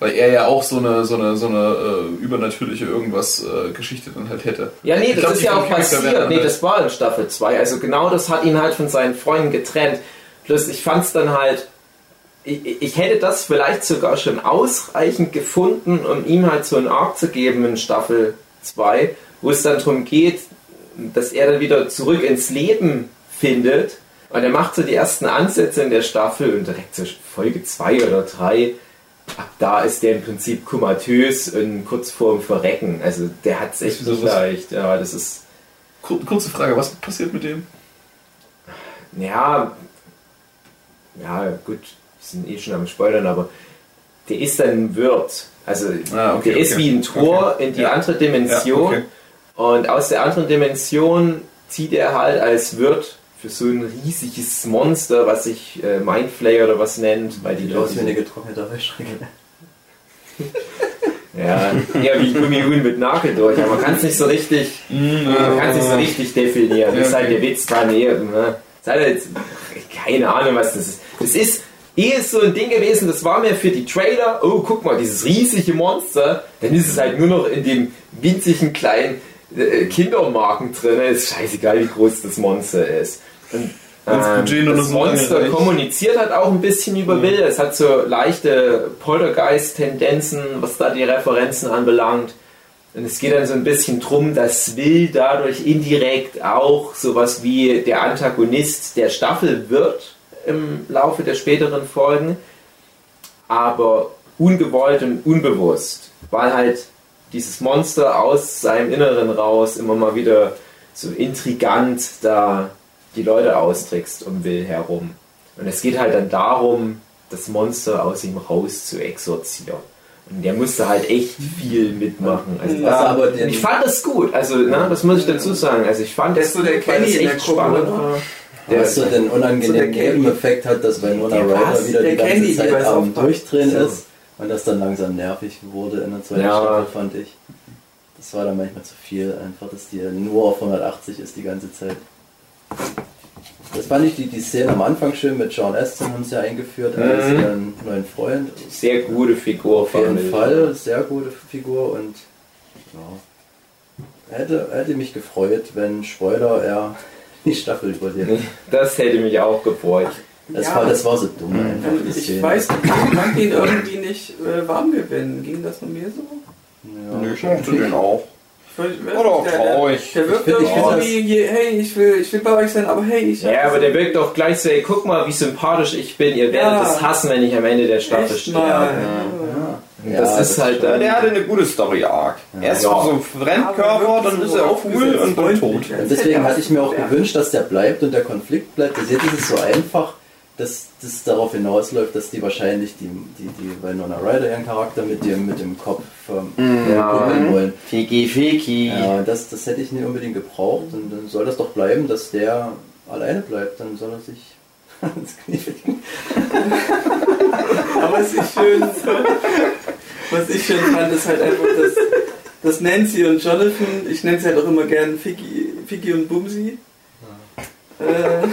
Weil er ja auch so eine, so eine, so eine äh, übernatürliche irgendwas äh, Geschichte dann halt hätte. Ja, nee, Ich das glaub, ist ja auch passiert. Nee, dann das war in Staffel 2. Also genau das hat ihn halt von seinen Freunden getrennt. Plus ich fand es dann halt, ich, ich hätte das vielleicht sogar schon ausreichend gefunden, um ihm halt so einen Arc zu geben in Staffel 2, wo es dann darum geht, dass er dann wieder zurück ins Leben findet. Und er macht so die ersten Ansätze in der Staffel und direkt so Folge 2 oder 3 ab da ist der im Prinzip komatös und kurz vorm Verrecken. Also der hat es echt nicht was? leicht. Ja, das ist, Kur kurze Frage, was passiert mit dem? ja, ja gut, wir sind eh schon am Spoilern, aber der ist dann ein Wirt. Also Ah, okay, der ist okay. wie ein Tor Okay. in die Ja. andere Dimension. Ja. Und aus der anderen Dimension zieht er halt als Wirt für so ein riesiges Monster, was sich äh, Mindflayer oder was nennt, weil die Sieht aus wie eine Leute. getrocknete Heuschrecke. [LAUGHS] Ja, eher wie Gummihuhn mit Nagel durch, aber man kann es nicht so richtig. Man kann es nicht so richtig definieren. Das ist halt der Witz dran. Ne? Das ist halt jetzt, keine Ahnung, was das ist. Das ist eh so ein Ding gewesen, das war mir für die Trailer, oh, guck mal, dieses riesige Monster, dann ist es halt nur noch in dem winzigen kleinen äh, Kindermarken drin. Ist scheißegal, wie groß das Monster ist. Ähm, das Monster kommuniziert halt auch ein bisschen über Will. Es hat so leichte Poltergeist-Tendenzen, was da die Referenzen anbelangt. Und es geht dann so ein bisschen drum, dass Will dadurch indirekt auch sowas wie der Antagonist der Staffel wird im Laufe der späteren Folgen, aber ungewollt und unbewusst, weil halt dieses Monster aus seinem Inneren raus immer mal wieder so intrigant da die Leute austrickst um Will herum. Und es geht halt dann darum, das Monster aus ihm raus zu exorzieren. Und der musste halt echt viel mitmachen. Also Was da, aber und den- ich fand das gut. Also, na, das muss ich dazu sagen. Also ich fand ist so der Kenny der echt spannend war. Der so den So der unangenehmen Candy. Nebeneffekt hat, dass Winona Der Ryder wieder Der die ganze Candy, Zeit am Durchdrehen So. ist und das dann langsam nervig wurde in der zweiten Ja. Staffel, fand ich. Das war dann manchmal zu viel, einfach, dass die nur auf 180 ist die ganze Zeit. Das fand ich die, die Szene am Anfang schön mit Sean Astin haben sie ja eingeführt als Mhm. ihren neuen Freund. Sehr gute Figur Auf jeden. Fall, sehr gute Figur und ja, hätte, hätte mich gefreut, wenn Spoiler er [LAUGHS] die Staffel überlebt. Das hätte mich auch gefreut. Das, Ja. war, das war so dumm einfach. Ich Szene. weiß nicht, ich kann den irgendwie nicht äh, warm gewinnen. Ging das nur mir so? Ja. Nö, ich mochte den auch. War doch der, der, traurig. der wirkt Ich irgendwie, je- hey, ich will, ich will bei euch sein, aber hey, ich Ja, aber der wirkt doch gleich so, ey, guck mal, wie sympathisch ich bin. Ihr werdet Ja. es hassen, wenn ich am Ende der Staffel. Und Ja, das das ist halt Ja, dann. der hatte eine gute Story-Arc. Erst Ja. so ein Fremdkörper, dann ist er auch cool und dann tot. Und deswegen hatte ich mir auch gewünscht, dass der bleibt und der Konflikt bleibt. Das jetzt ist es so einfach, dass das darauf hinausläuft, dass die wahrscheinlich die, die, die Winona Ryder ihren Charakter mit dem, mit dem Kopf ähm, Ja. kuppeln wollen. Fiki, Fiki. Ja, das, das hätte ich nicht unbedingt gebraucht und dann soll das doch bleiben, dass der alleine bleibt. Dann soll er sich ins Knie ficken. Aber was ich schön, was ich schön fand, ist halt einfach, dass, dass Nancy und Jonathan, ich nenne sie halt auch immer gern Ficky, Ficky und Bumsi, äh,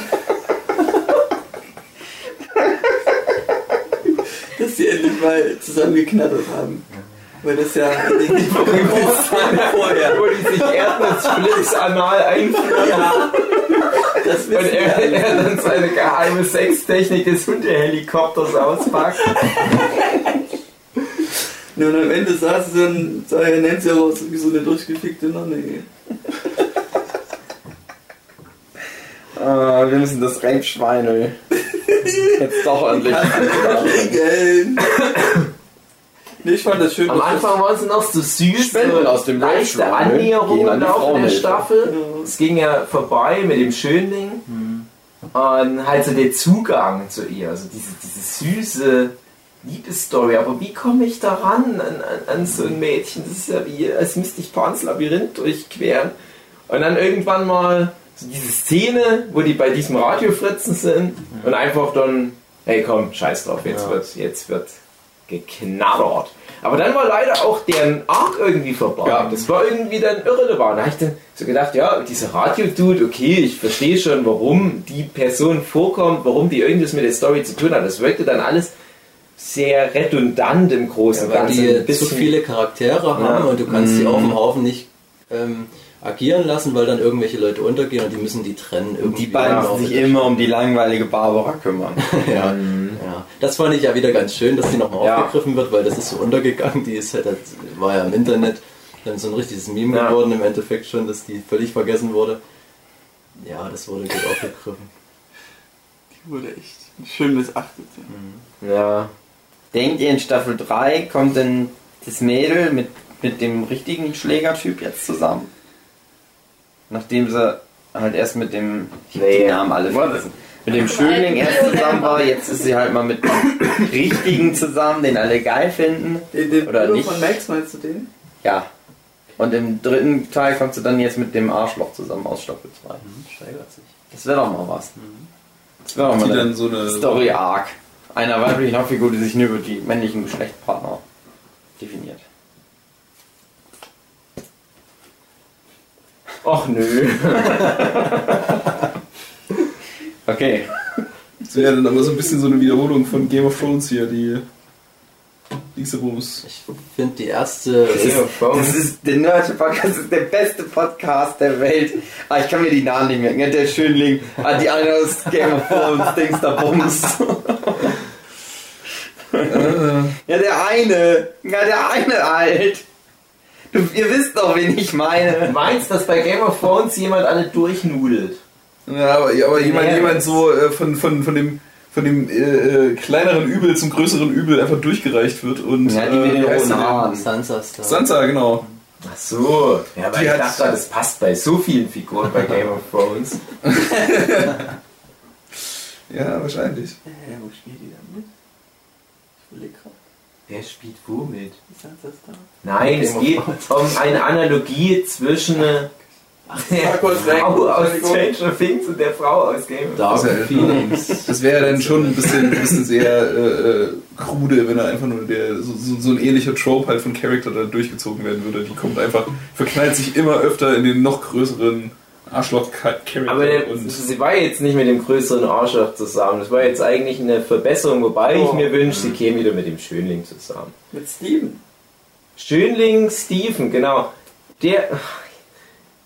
sie endlich mal zusammen geknattert haben. Weil das ja Szene [LAUGHS] vorher. Wo die sich Erdnussflitz anal einführen. Ja. Das Und er, er dann seine geheime Sextechnik des Hundehelikopters auspackt. Ja, und am Ende saß sie dann, sah ja Nancy auch aus wie so eine durchgefickte Nonne. Äh, wir müssen das Reibschweinel jetzt doch. Nee, ich fand das schön. Am Anfang waren sie noch so süß, Spenden aus dem leichte Annäherung an Laufe der. Staffel. Ja. Es ging ja vorbei mit dem Schönling. Und halt so der Zugang zu ihr, also diese, diese süße Liebesstory. Aber wie komme ich da ran an, an, an so ein Mädchen? Das ist ja wie, als müsste ich Pans Labyrinth durchqueren. Und dann irgendwann mal so diese Szene, wo die bei diesem Radiofritzen sind und einfach dann, hey komm, scheiß drauf, jetzt Ja. wird, jetzt wird geknabbert. Aber dann war leider auch deren Arc irgendwie vorbei. Ja. Das war irgendwie dann irrelevant. Da habe ich dann so gedacht, ja, dieser Radio-Dude, okay, ich verstehe schon, warum die Person vorkommt, warum die irgendwas mit der Story zu tun hat. Das wirkte dann alles sehr redundant im Großen Ja, und weil Ganzen. die zu viele Charaktere haben Ja. und du kannst Mhm. die auf dem Haufen nicht ähm, agieren lassen, weil dann irgendwelche Leute untergehen und die müssen die trennen. Irgendwie Die beiden Genau, sich mit der immer um die langweilige Barbara kümmern. [LAUGHS] ja, ja, das fand ich ja wieder ganz schön, dass die nochmal Ja. aufgegriffen wird, weil das ist so untergegangen. Die ist halt, war ja im Internet dann so ein richtiges Meme Ja. geworden im Endeffekt schon, dass die völlig vergessen wurde. Ja, das wurde gut aufgegriffen. Die wurde echt schön missachtet. Ja. ja. Denkt ihr in Staffel 3 kommt denn das Mädel mit, mit dem richtigen Schlägertyp jetzt zusammen? Nachdem sie halt erst mit dem, ich Nee. die Namen alle vergessen, mit dem Schönling erst zusammen war, jetzt ist sie halt mal mit dem [LAUGHS] richtigen zusammen, den alle geil finden. Den, den Oder nicht? von Max meinst du den? Ja. Und im dritten Teil kommt sie dann jetzt mit dem Arschloch zusammen aus Staffel 2. Steigert sich. Das wäre doch mal was. Das wäre doch mal eine so eine. Story Arc einer weiblichen Hauptfigur, die sich nur über die männlichen Geschlechtspartner definiert. Och nö. [LAUGHS] Okay. Das wäre dann aber so ein bisschen so eine Wiederholung von Game of Thrones hier, die Dingsebums. Ich finde die erste. Game of Thrones. Das ist der Nerdische Podcast, das ist der beste Podcast der Welt. Ah, ich kann mir die Namen nicht merken. Der Schönling, ah, die eine aus Game of Thrones, Dings da Bums. Ja, der eine. Ja, der eine halt. Du, ihr wisst doch, wen ich Du meine. meinst, dass bei Game of Thrones jemand alle durchnudelt? Ja, aber, aber jemand, Ja. jemand so äh, von, von, von dem, von dem äh, äh, kleineren Übel zum größeren Übel einfach durchgereicht wird und. Ja, die mit den? Haaren. Sansa. Sansa, genau. Ach so. Ja, weil Die ich dachte, das passt bei so vielen Figuren bei Game of Thrones. [LAUGHS] Ja, wahrscheinlich. Hä, wo spielt die denn mit? Ich überleg grad. Wer spielt womit? Ist das da? Nein, es geht um eine Analogie zwischen äh, der Frau aus. Stranger Things und der Frau aus Game of Thrones. Dark Das ja- Phoenix. Das wäre dann schon ein bisschen, ein bisschen sehr äh, äh, krude, wenn er einfach nur der, so, so, so ein ähnlicher Trope halt von Charakter da durchgezogen werden würde. Die kommt einfach, verknallt sich immer öfter in den noch größeren Arschloch-Charakter. Aber der, und sie war jetzt nicht mit dem größeren Arschloch zusammen. Das war jetzt eigentlich eine Verbesserung, wobei ich Oh. mir wünsche, sie käme wieder mit dem Schönling zusammen. Mit Steven. Schönling Steven, genau. Der.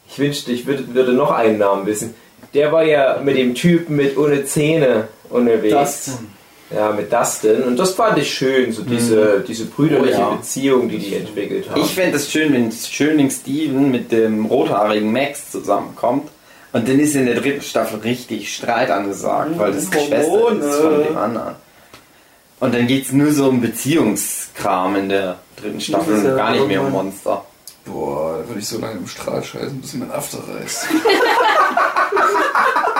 Ich wünschte, ich würde, würde noch einen Namen wissen. Der war ja mit dem Typen mit ohne Zähne unterwegs. Dustin. Ja, mit Dustin. Und das fand ich schön, so diese, diese brüderliche Oh ja. Beziehung, die die entwickelt haben. Ich fände es schön, wenn Schönling Steven mit dem rothaarigen Max zusammenkommt. Und dann ist in der dritten Staffel richtig Streit angesagt, weil das Geschwister Hormone. ist von dem anderen. Und dann geht es nur so um Beziehungskram in der dritten Staffel und gar nicht mehr um. Monster. boah, da würde ich so lange im Strahl scheißen, bis mir mein After reißt. [LAUGHS] [LAUGHS]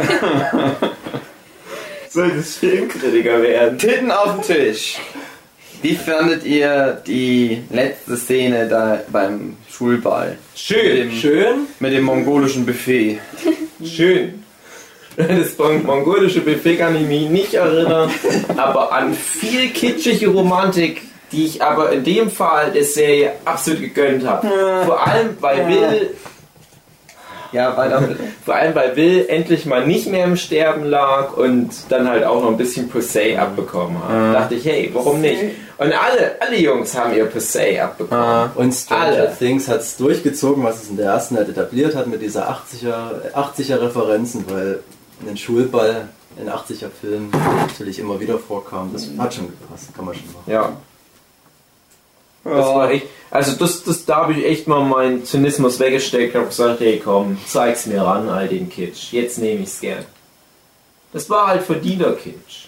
[LAUGHS] soll das Filmkritiker werden. Titten auf den Tisch. Wie fandet ihr die letzte Szene da beim Schulball? Schön, Mit dem, schön, mit dem mongolischen Buffet. schön. Das mon- mongolische Buffet kann ich mich nicht erinnern, aber an viel kitschige Romantik, die ich aber in dem Fall der Serie absolut gegönnt habe. Vor allem, weil Will Ja, weiter bitte. Vor allem, weil Will endlich mal nicht mehr im Sterben lag und dann halt auch noch ein bisschen Pussy abbekommen hat. Mhm. Dachte ich, hey, warum nicht? Und alle, alle Jungs haben ihr Pussy abbekommen. Ah. Und Stranger Alle. Things hat es durchgezogen, was es in der ersten halt etabliert hat mit dieser 80er, 80er Referenzen, weil ein Schulball in 80er Filmen natürlich immer wieder vorkam. Das hat schon gepasst, kann man schon machen. Ja. Das war echt, also das, das, da habe ich echt mal meinen Zynismus weggesteckt und habe gesagt, hey komm, zeig's mir ran, all den Kitsch. Jetzt nehme ich's gern. Das war halt verdienter Kitsch.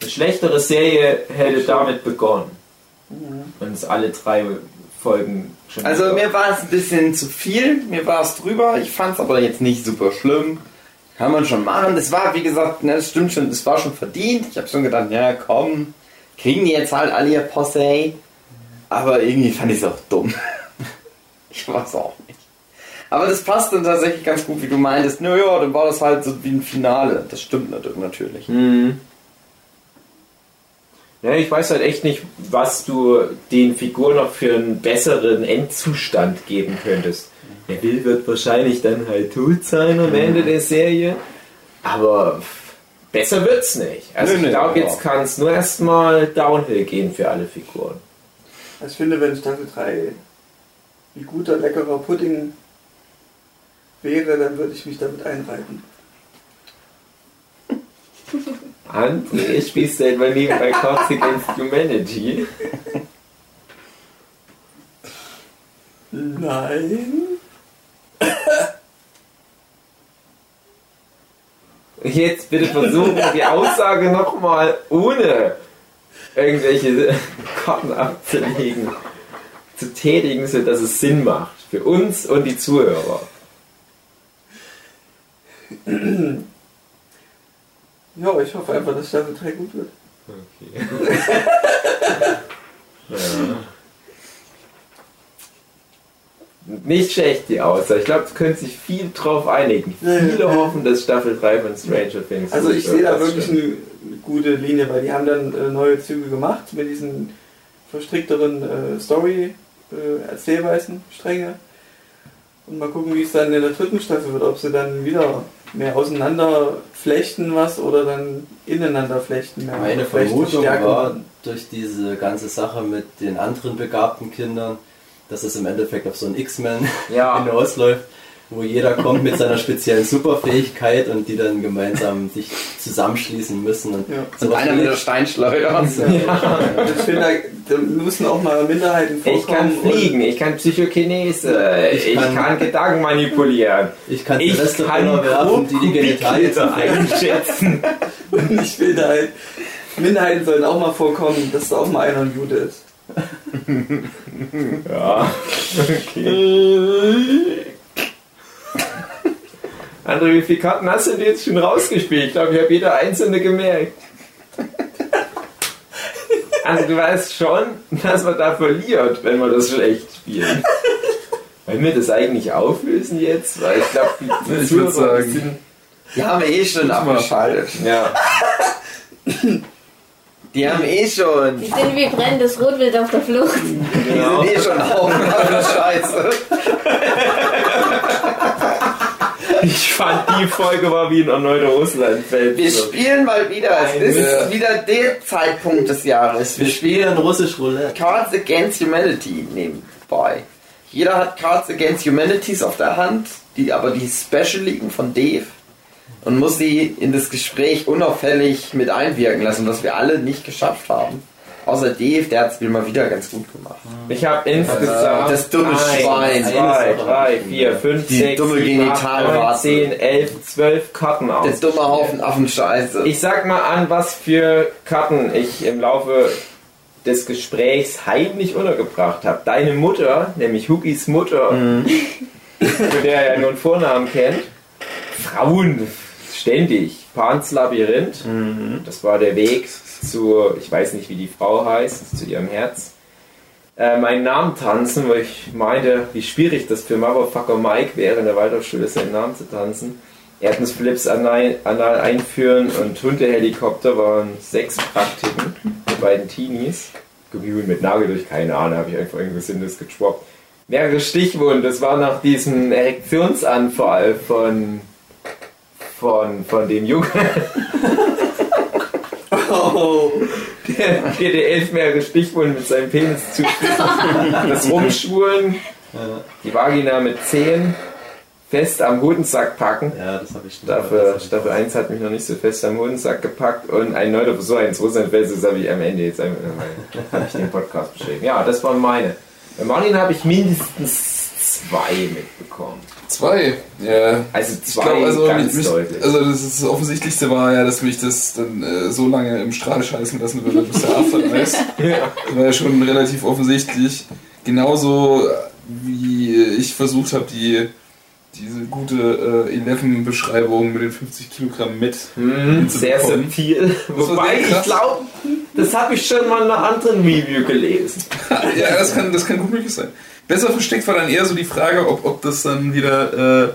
Eine schlechtere Serie hätte damit begonnen. Wenn es alle drei Folgen schon Also mir war es ein bisschen zu viel, mir war es drüber, ich fand es aber jetzt nicht super schlimm. Kann man schon machen. Das war, wie gesagt, ne, das stimmt schon, das war schon verdient. Ich habe schon gedacht, ja komm, kriegen die jetzt halt alle ihr Posse. Aber irgendwie fand ich es auch dumm. [LAUGHS] Ich weiß auch nicht. Aber das passt dann tatsächlich ganz gut, wie du meintest. Naja, dann war das halt so wie ein Finale. Das stimmt nat- natürlich. Mhm. Ja, ich weiß halt echt nicht, was du den Figuren noch für einen besseren Endzustand geben könntest. Der Will wird wahrscheinlich dann halt tot sein am Ende der Serie, aber besser wird's nicht. Also Nö, ich glaube, jetzt kann es nur erstmal Downhill gehen für alle Figuren. Also ich finde, wenn Staffel 3 wie guter, leckerer Pudding wäre, dann würde ich mich damit einreiten. André, spielst du etwa nebenbei Cards Against Humanity? Nein. Jetzt bitte versuchen, die Aussage nochmal ohne irgendwelche [LAUGHS] Karten abzulegen, zu tätigen, sodass es Sinn macht. Für uns und die Zuhörer. Ja, ich hoffe einfach, dass Staffel 3 gut wird. Okay. [LAUGHS] ja. Nicht schlecht die Aussage. Ich glaube, es können sich viel drauf einigen. Viele hoffen, dass Staffel 3 von Stranger Things Also ich sehe da wirklich eine, eine gute Linie, weil die haben dann äh, neue Züge gemacht mit diesen verstrickteren äh, Story-Erzählweisen, Stränge. Und mal gucken, wie es dann in der dritten Staffel wird, ob sie dann wieder mehr auseinander flechten was oder dann ineinander flechten. Mehr Meine Vermutung war durch diese ganze Sache mit den anderen begabten Kindern, dass es im Endeffekt auf so ein X-Men [LAUGHS] Ja. hinausläuft, wo jeder kommt mit seiner speziellen Superfähigkeit und die dann gemeinsam sich zusammenschließen müssen. Und Ja. Und einer mit der Steinschleuder. Ja. Und ich finde, da, da müssen auch mal Minderheiten vorkommen. Ich kann fliegen, ich kann Psychokinese, ich, Ich kann, kann- Gedanken manipulieren. Ich kann Ich Brenner werfen, die die Genitalien [LAUGHS] einschätzen. Und ich will da halt, Minderheiten sollen auch mal vorkommen, dass da auch mal einer ein Jude ist. Ja, okay. André, wie viele Karten hast du denn jetzt schon rausgespielt? Ich glaube, ich habe jede einzelne gemerkt. Also du weißt schon, dass man da verliert, wenn man das schlecht spielt. Wollen wir das eigentlich auflösen jetzt? Weil ich glaube, die Ich Zuhörer sagen- sind... Die haben eh schon abgeschaltet. Ja. Die haben eh schon. Die sind wie brennendes Rotwild auf der Flucht. Die Genau. sind eh schon auf. Scheiße. Ich fand die Folge war wie ein erneuter Russland-Feld. Wir spielen mal wieder. Es ist wieder der Zeitpunkt des Jahres. Wir Wir spielen spielen russisch Roulette. Cards Against Humanity nebenbei. Jeder hat Cards Against Humanities auf der Hand, die aber die Special liegen von Dave und muss sie in das Gespräch unauffällig mit einwirken lassen, was wir alle nicht geschafft haben. Außer Dave, der hat es wieder mal wieder ganz gut gemacht. Ich habe insgesamt Das dumme eins, Schwein. zwei, drei, vier, fünf, Die sechs, dumme sieben, acht, neun, Genitalwarze. zehn, elf, zwölf Karten aus. Der dumme Haufen Affenscheiße. Ich sag mal an, was für Karten ich im Laufe des Gesprächs heimlich untergebracht habe. Deine Mutter, nämlich Hugis Mutter, [LAUGHS] für der er ja nur einen Vornamen kennt. Frauen, ständig. Pans Labyrinth, das war der Weg zu, ich weiß nicht wie die Frau heißt, zu ihrem Herz. Äh, meinen Namen tanzen, wo ich meinte, wie schwierig das für Motherfucker Mike wäre, in der Waldorfschule seinen Namen zu tanzen. Erdnussflips anal, anal einführen und Hundehelikopter waren sechs Praktiken für beiden Teenies. Gewiebelt mit Nagel durch, keine Ahnung, habe ich einfach irgendwas Sinnlos getroppt. mehrere Stichwunden. Das war nach diesem Erektionsanfall von von, von dem Jungen, Oh, der dir die elf mehrere Stichwunden mit seinem Penis zufügt. [LAUGHS] Das Rumschwulen, die Vagina mit Zehen fest am Hodensack packen. Ja, das habe ich schon das hab Staffel 1 hat mich noch nicht so fest am Hodensack gepackt und ein neuer Versuch ins Russlandfest, das habe ich am Ende jetzt einmal habe ich den Podcast beschrieben. Ja, das waren meine. Bei Martin habe ich mindestens zwei mitbekommen. Zwei. Ja. Also zwei glaube, also, ganz mich, deutlich. also das, ist das Offensichtlichste war ja, dass mich das dann äh, so lange im Strahl scheißen lassen würde, bis der After ist. [LAUGHS] ja. Das war ja schon relativ offensichtlich. Genauso wie ich versucht habe, die, diese gute äh, 11-Beschreibung mit den 50 Kilogramm mit. Hm, sehr subtil. war Wobei sehr ich glaube, das habe ich schon mal in einer anderen Review gelesen. [LAUGHS] ja, das kann, das kann gut möglich sein. Besser versteckt war dann eher so die Frage, ob, ob das dann wieder äh,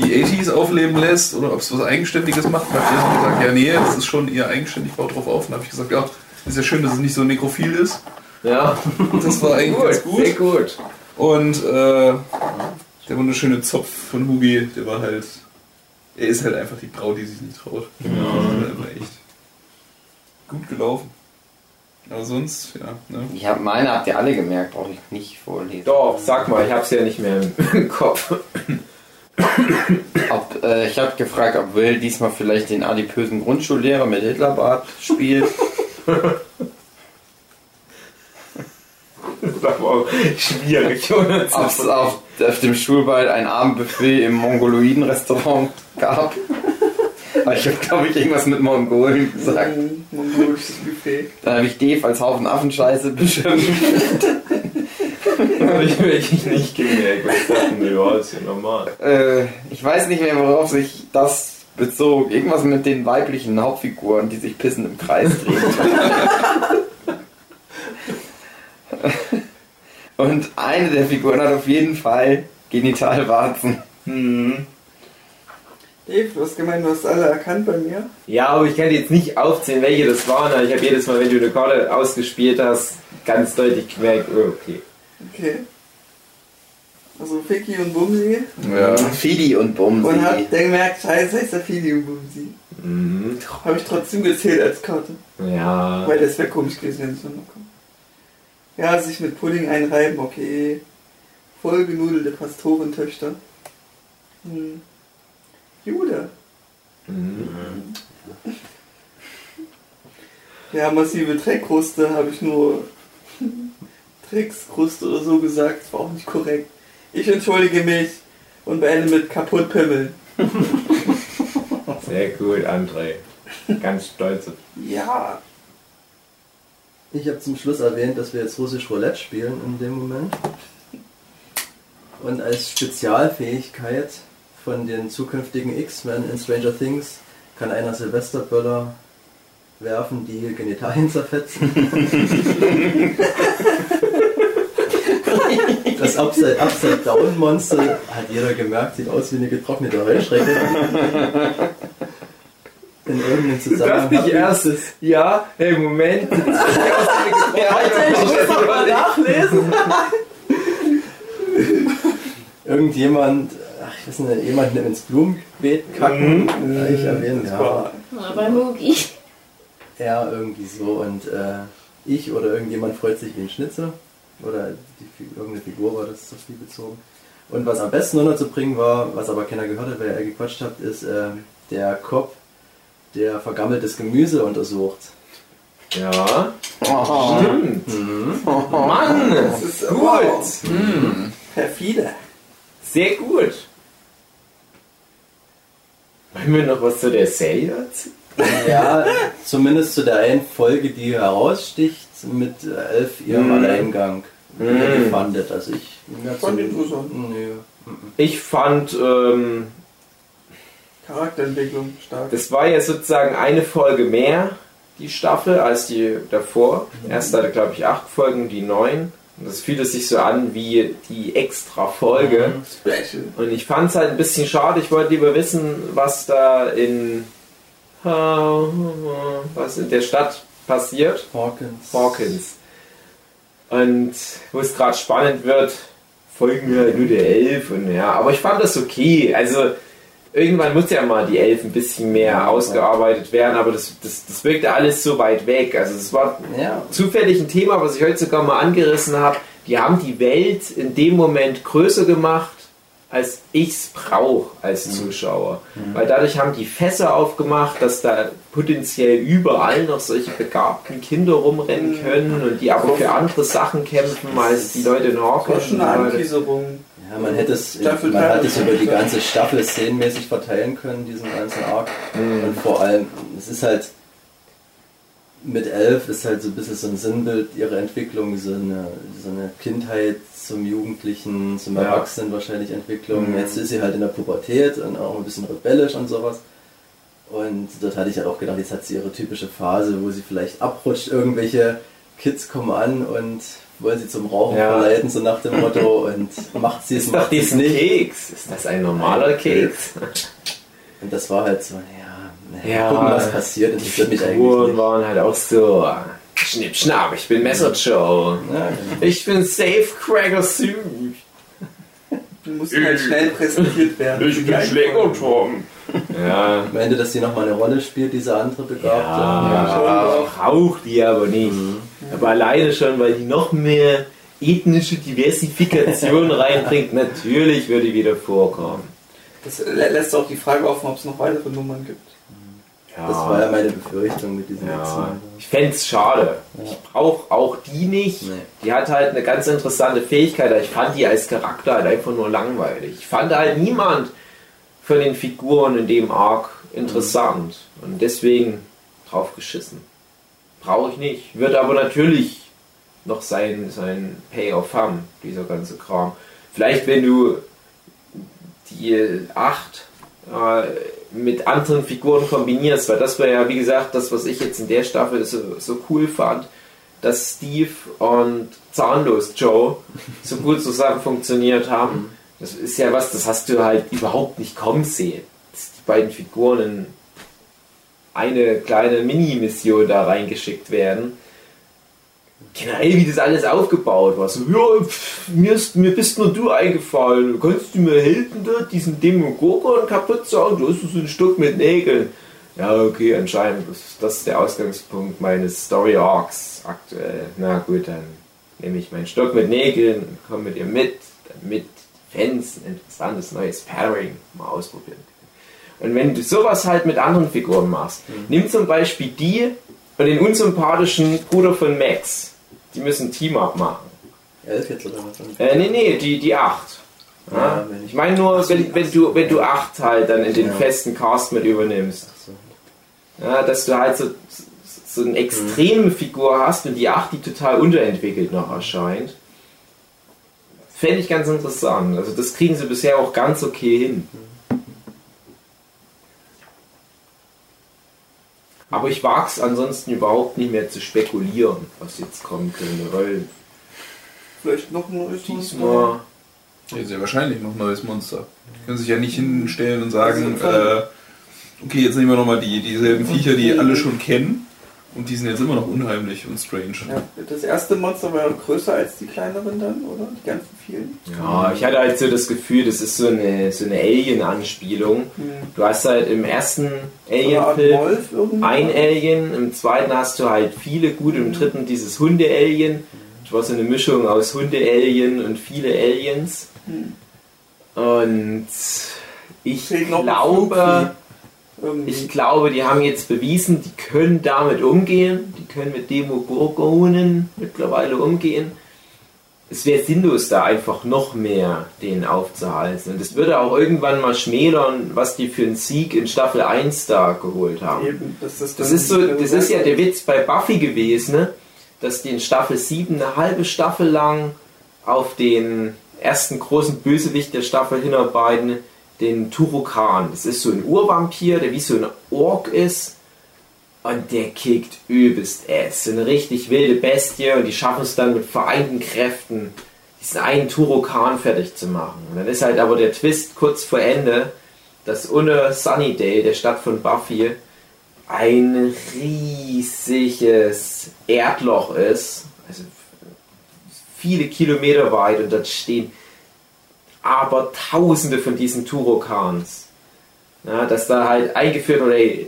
die 80s aufleben lässt oder ob es was Eigenständiges macht. Da ihr so gesagt, ja, nee, das ist schon eher eigenständig, baut drauf auf. Und dann habe ich gesagt, ja, ist ja schön, dass es nicht so nekrophil ist. Ja, Das war eigentlich ganz gut. sehr gut. Und äh, der wunderschöne Zopf von Hugi, der war halt. Er ist halt einfach die Braut, die sich nicht traut. Ja. Das war echt gut gelaufen. Aber sonst, ja. Ne? Ich hab, meine habt ihr alle gemerkt, brauche ich nicht vorlesen. Doch, sag mal, ich hab's ja nicht mehr im [LAUGHS] Kopf. Ob, äh, ich habe gefragt, ob Will diesmal vielleicht den adipösen Grundschullehrer mit Hitlerbart spielt. Das war auch schwierig? [LAUGHS] Ob es auf, auf dem Schulball ein Abendbuffet im Mongoloiden-Restaurant gab. Aber ich habe, glaube ich, irgendwas mit Mongolen gesagt. ein mongolisches Buffet. Dann habe ich Dave als Haufen Affenscheiße beschimpft. Hab ich wirklich nicht gemerkt. Ich dachte ja, ist ja normal. Äh, ich weiß nicht mehr, worauf sich das bezog. Irgendwas mit den weiblichen Hauptfiguren, die sich pissen im Kreis drehen. [LAUGHS] Und eine der Figuren hat auf jeden Fall Genitalwarzen. Hm. Dave, du hast gemeint, du hast alle erkannt bei mir. Ja, aber ich kann jetzt nicht aufzählen, welche das waren. aber Ich habe jedes Mal, wenn du eine Karte ausgespielt hast, ganz deutlich gemerkt, oh, okay. Okay. Also Ficky und Bumsi. Ja. Fidi und Bumsi. Und hat der gemerkt, scheiße, heißt der Fidi und Bumsi. Mhm. Habe ich trotzdem gezählt als Karte. Ja. Weil das wäre komisch gewesen, wenn es noch kommt. Ja, sich mit Pudding einreiben, okay. Vollgenudelte Pastorentöchter. Hm. Jude. Mhm. Ja, massive Dreckkruste habe ich nur Dreckskruste oder so gesagt. Das war auch nicht korrekt. Ich entschuldige mich und beende mit Kaputtpimmel. Sehr gut, André. Ganz stolz. auf- Ja. Ich habe zum Schluss erwähnt, dass wir jetzt russisch Roulette spielen in dem Moment. Und als Spezialfähigkeit von den zukünftigen X-Men in Stranger Things kann einer Silvesterböller werfen, die Genitalien zerfetzen. [LAUGHS] Das Upside, Upside Down Monster hat jeder gemerkt, sieht aus wie eine getrocknete Heuschrecke. In irgendeinem Zusammenhang. Dachte ich hab erst, das- ja, hey, Moment. ich muss doch mal nachlesen. Irgendjemand, weiß nicht, jemand ins Blumenbeet kacken. Ja, ich erwähne, ja. War- Aber Mugi. Er irgendwie so und äh, ich oder irgendjemand freut sich wie ein Schnitzel. Oder die, irgendeine Figur war das auf die bezogen. Und was am besten unterzubringen war, was aber keiner gehört hat, weil ihr gequatscht habt, ist äh, der Kopf, der vergammeltes Gemüse untersucht. Ja, Oh. stimmt. Mann, Das ist gut. wow. Perfide. Sehr gut. Wollen wir noch was zu der Serie erzählen? Ja, zumindest zu der einen Folge, die heraussticht, mit elf ihrem Mhm. Alleingang. Wie ihr Mhm. die fandet. Also ich Fand interessant. Nö. Ich fand, ähm, Charakterentwicklung stark. das war ja sozusagen eine Folge mehr, die Staffel, als die davor. Erst hatte, glaube ich, acht Folgen, die neun. Und das fühlte sich so an wie die extra Folge. Special. Und ich fand es halt ein bisschen schade. Ich wollte lieber wissen, was da in, was in der Stadt passiert. Hawkins. Hawkins. Und wo es gerade spannend wird, folgen mir halt nur der Elf und ja, aber ich fand das okay. Also irgendwann muss ja mal die Elf ein bisschen mehr ausgearbeitet werden, aber das, das, das wirkte alles so weit weg. Also es war Ja. zufällig ein Thema, was ich heute sogar mal angerissen habe. Die haben die Welt in dem Moment größer gemacht, als ich's brauche als Zuschauer. Weil dadurch haben die Fässer aufgemacht, dass da potenziell überall noch solche begabten Kinder rumrennen können und die aber für andere Sachen kämpfen, als die Leute in Das war Hawkins. schon eine Anteaserung. Ja, man hätte es, Staffel man hat es über die ganze Staffel szenenmäßig verteilen können, diesen ganzen Arc. Und vor allem, es ist halt, mit elf ist halt so ein bisschen so ein Sinnbild ihrer Entwicklung, so eine, so eine Kindheit zum Jugendlichen, zum Ja. Erwachsenen wahrscheinlich Entwicklung. Mhm. Jetzt ist sie halt in der Pubertät und auch ein bisschen rebellisch und sowas. Und dort hatte ich halt auch gedacht, jetzt hat sie ihre typische Phase, wo sie vielleicht abrutscht, irgendwelche Kids kommen an und wollen sie zum Rauchen Ja. verleiten, so nach dem Motto, [LAUGHS] und macht sie es, macht sie es nicht. Keks. Ist das ein normaler Keks? Und das war halt so, ja, naja, Ja, gucken, was passiert, interessiert mich eigentlich Figuren nicht. waren halt auch so. Schnipp, schnapp, ich bin Messer Joe. Ja, genau. Ich bin Safe Cracker Sue. Die mussten halt schnell präsentiert werden. Ich bin Schlägerturm. Ja. Am Ende, dass sie nochmal eine Rolle spielt, diese andere Begabte. Ja, braucht die aber nicht. Aber alleine schon, weil die noch mehr ethnische Diversifikation [LAUGHS] reinbringt, natürlich würde die wieder vorkommen. Das lä- lässt auch die Frage offen, ob es noch weitere Nummern gibt. Ja. Das war ja meine Befürchtung mit diesem Ja, ich fände es schade. Ich brauche auch die nicht. Nee. Die hat halt eine ganz interessante Fähigkeit. aber Ich fand die als Charakter halt einfach nur langweilig. Ich fand halt niemand von den Figuren in dem Arc interessant. Und deswegen drauf geschissen. Brauche ich nicht. Wird aber natürlich noch sein, sein Payoff haben, dieser ganze Kram. Vielleicht, wenn du die 8 äh, mit anderen Figuren kombinierst, weil das war ja, wie gesagt, das, was ich jetzt in der Staffel so, so cool fand, dass Steve und Zahnlos Joe [LAUGHS] so gut zusammen funktioniert haben. Das ist ja was, das hast du halt überhaupt nicht kommen sehen. Dass die beiden Figuren eine kleine Mini-Mission da reingeschickt werden. Generell, wie das alles aufgebaut war. So, ja, pff, mir, ist, mir bist nur du eingefallen. Kannst du mir helfen, da diesen Demogorgon kaputt zu hauen? Du hast so ein Stück mit Nägeln. Ja, okay, anscheinend ist das der Ausgangspunkt meines Story Arcs aktuell. Na gut, dann nehme ich meinen Stock mit Nägeln und komme mit ihr mit, damit die Fans ein interessantes neues Pairing mal ausprobieren können. Und wenn du sowas halt mit anderen Figuren machst, nimm zum Beispiel die und den unsympathischen Bruder von Max. Die müssen Team-Up machen. Elf jetzt oder was? Äh, nee, nee, die, die 8. Ja, Ja, ich ich- meine nur, wenn, wenn, du, wenn du 8 halt dann in den Ja. festen Cast mit übernimmst. So. Ja, dass du halt so, so eine extreme Figur hast und die 8, die total unterentwickelt noch erscheint. Fände ich ganz interessant. Also das kriegen sie bisher auch ganz okay hin. Aber ich wage es ansonsten überhaupt nicht mehr zu spekulieren, was jetzt kommen könnte, weil Vielleicht noch ein neues diesmal... Ja, sehr wahrscheinlich noch ein neues Monster. Die können sich ja nicht hinstellen und sagen, Das ist äh, okay, jetzt nehmen wir nochmal die, dieselben Viecher, die alle schon kennen. Und die sind jetzt immer noch unheimlich und strange. Ja, das erste Monster war größer als die kleineren dann, oder? Die ganzen vielen. Ja, ich hatte halt so das Gefühl, das ist so eine, so eine Alien-Anspielung. Du hast halt im ersten Alien-Film ein Alien, im zweiten hast du halt viele gut, im dritten dieses Hunde-Alien. Das war so eine Mischung aus Hunde-Alien und viele Aliens. Und ich Fehlt glaube. Irgendwie. ich glaube, die haben jetzt bewiesen, die können damit umgehen. Die können mit Demogorgonen mittlerweile umgehen. Es wäre sinnlos, da einfach noch mehr denen aufzuhalten. Und es würde auch irgendwann mal schmälern, was die für einen Sieg in Staffel 1 da geholt haben. Eben, das ist, Das ist, so, das ist ja der Witz bei Buffy gewesen, ne? dass die in Staffel 7 eine halbe Staffel lang auf den ersten großen Bösewicht der Staffel hinarbeiten, den Turokan. Das ist so ein Urvampir, der wie so ein Ork ist. Und der kickt übelst. So eine richtig wilde Bestie und die schaffen es dann mit vereinten Kräften, diesen einen Turokan fertig zu machen. Und dann ist halt aber der Twist kurz vor Ende, dass ohne Sunnydale, der Stadt von Buffy, ein riesiges Erdloch ist, also viele Kilometer weit und dort stehen aber tausende von diesen Turokans. Ja, dass da halt eingeführt wurde, ey,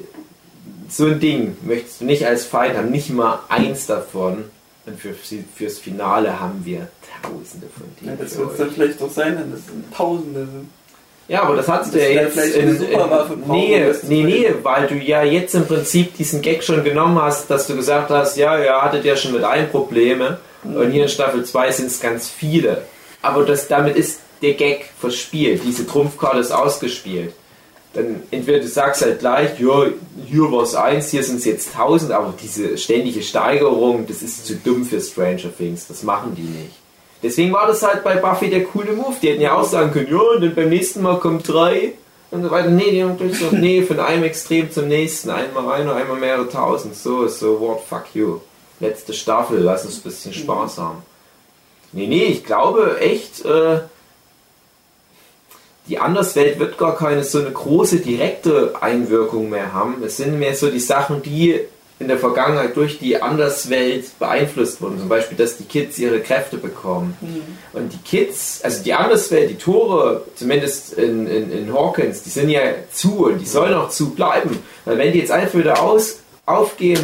so ein Ding möchtest du nicht als Feind haben, nicht mal eins davon. Und für, fürs Finale haben wir tausende von Ja, denen. das für wird es dann vielleicht doch sein, wenn das Tausende sind. Ja, aber das hattest du Das ja jetzt in, Superwaffe in brauchen, nee, das weil du ja jetzt im Prinzip diesen Gag schon genommen hast, dass du gesagt hast, ja, ja, hattet ja schon mit allen Probleme Mhm. und hier in Staffel 2 sind es ganz viele. Aber das, damit ist der Gag verspielt, diese Trumpfkarte ist ausgespielt. Dann entweder du sagst halt gleich, ja, hier war es eins, hier sind es jetzt tausend, aber diese ständige Steigerung, das ist zu dumm für Stranger Things, das machen die nicht. Deswegen war das halt bei Buffy der coole Move. Die hätten ja auch sagen können, ja, und dann beim nächsten Mal kommt drei und so weiter. Nee, die haben gleich so, nee, von einem Extrem zum nächsten. Einmal einer, einmal mehrere tausend. So so, what, fuck you. Letzte Staffel, lass uns ein bisschen Spaß haben. Nee, nee, ich glaube echt, äh, die Anderswelt wird gar keine so eine große direkte Einwirkung mehr haben. Es sind mehr so die Sachen, die in der Vergangenheit durch die Anderswelt beeinflusst wurden. Zum Beispiel, dass die Kids ihre Kräfte bekommen. Und die Kids, also die Anderswelt, die Tore, zumindest in, in, in Hawkins, die sind ja zu und die sollen auch zu bleiben. Weil wenn die jetzt einfach wieder aus, aufgehen,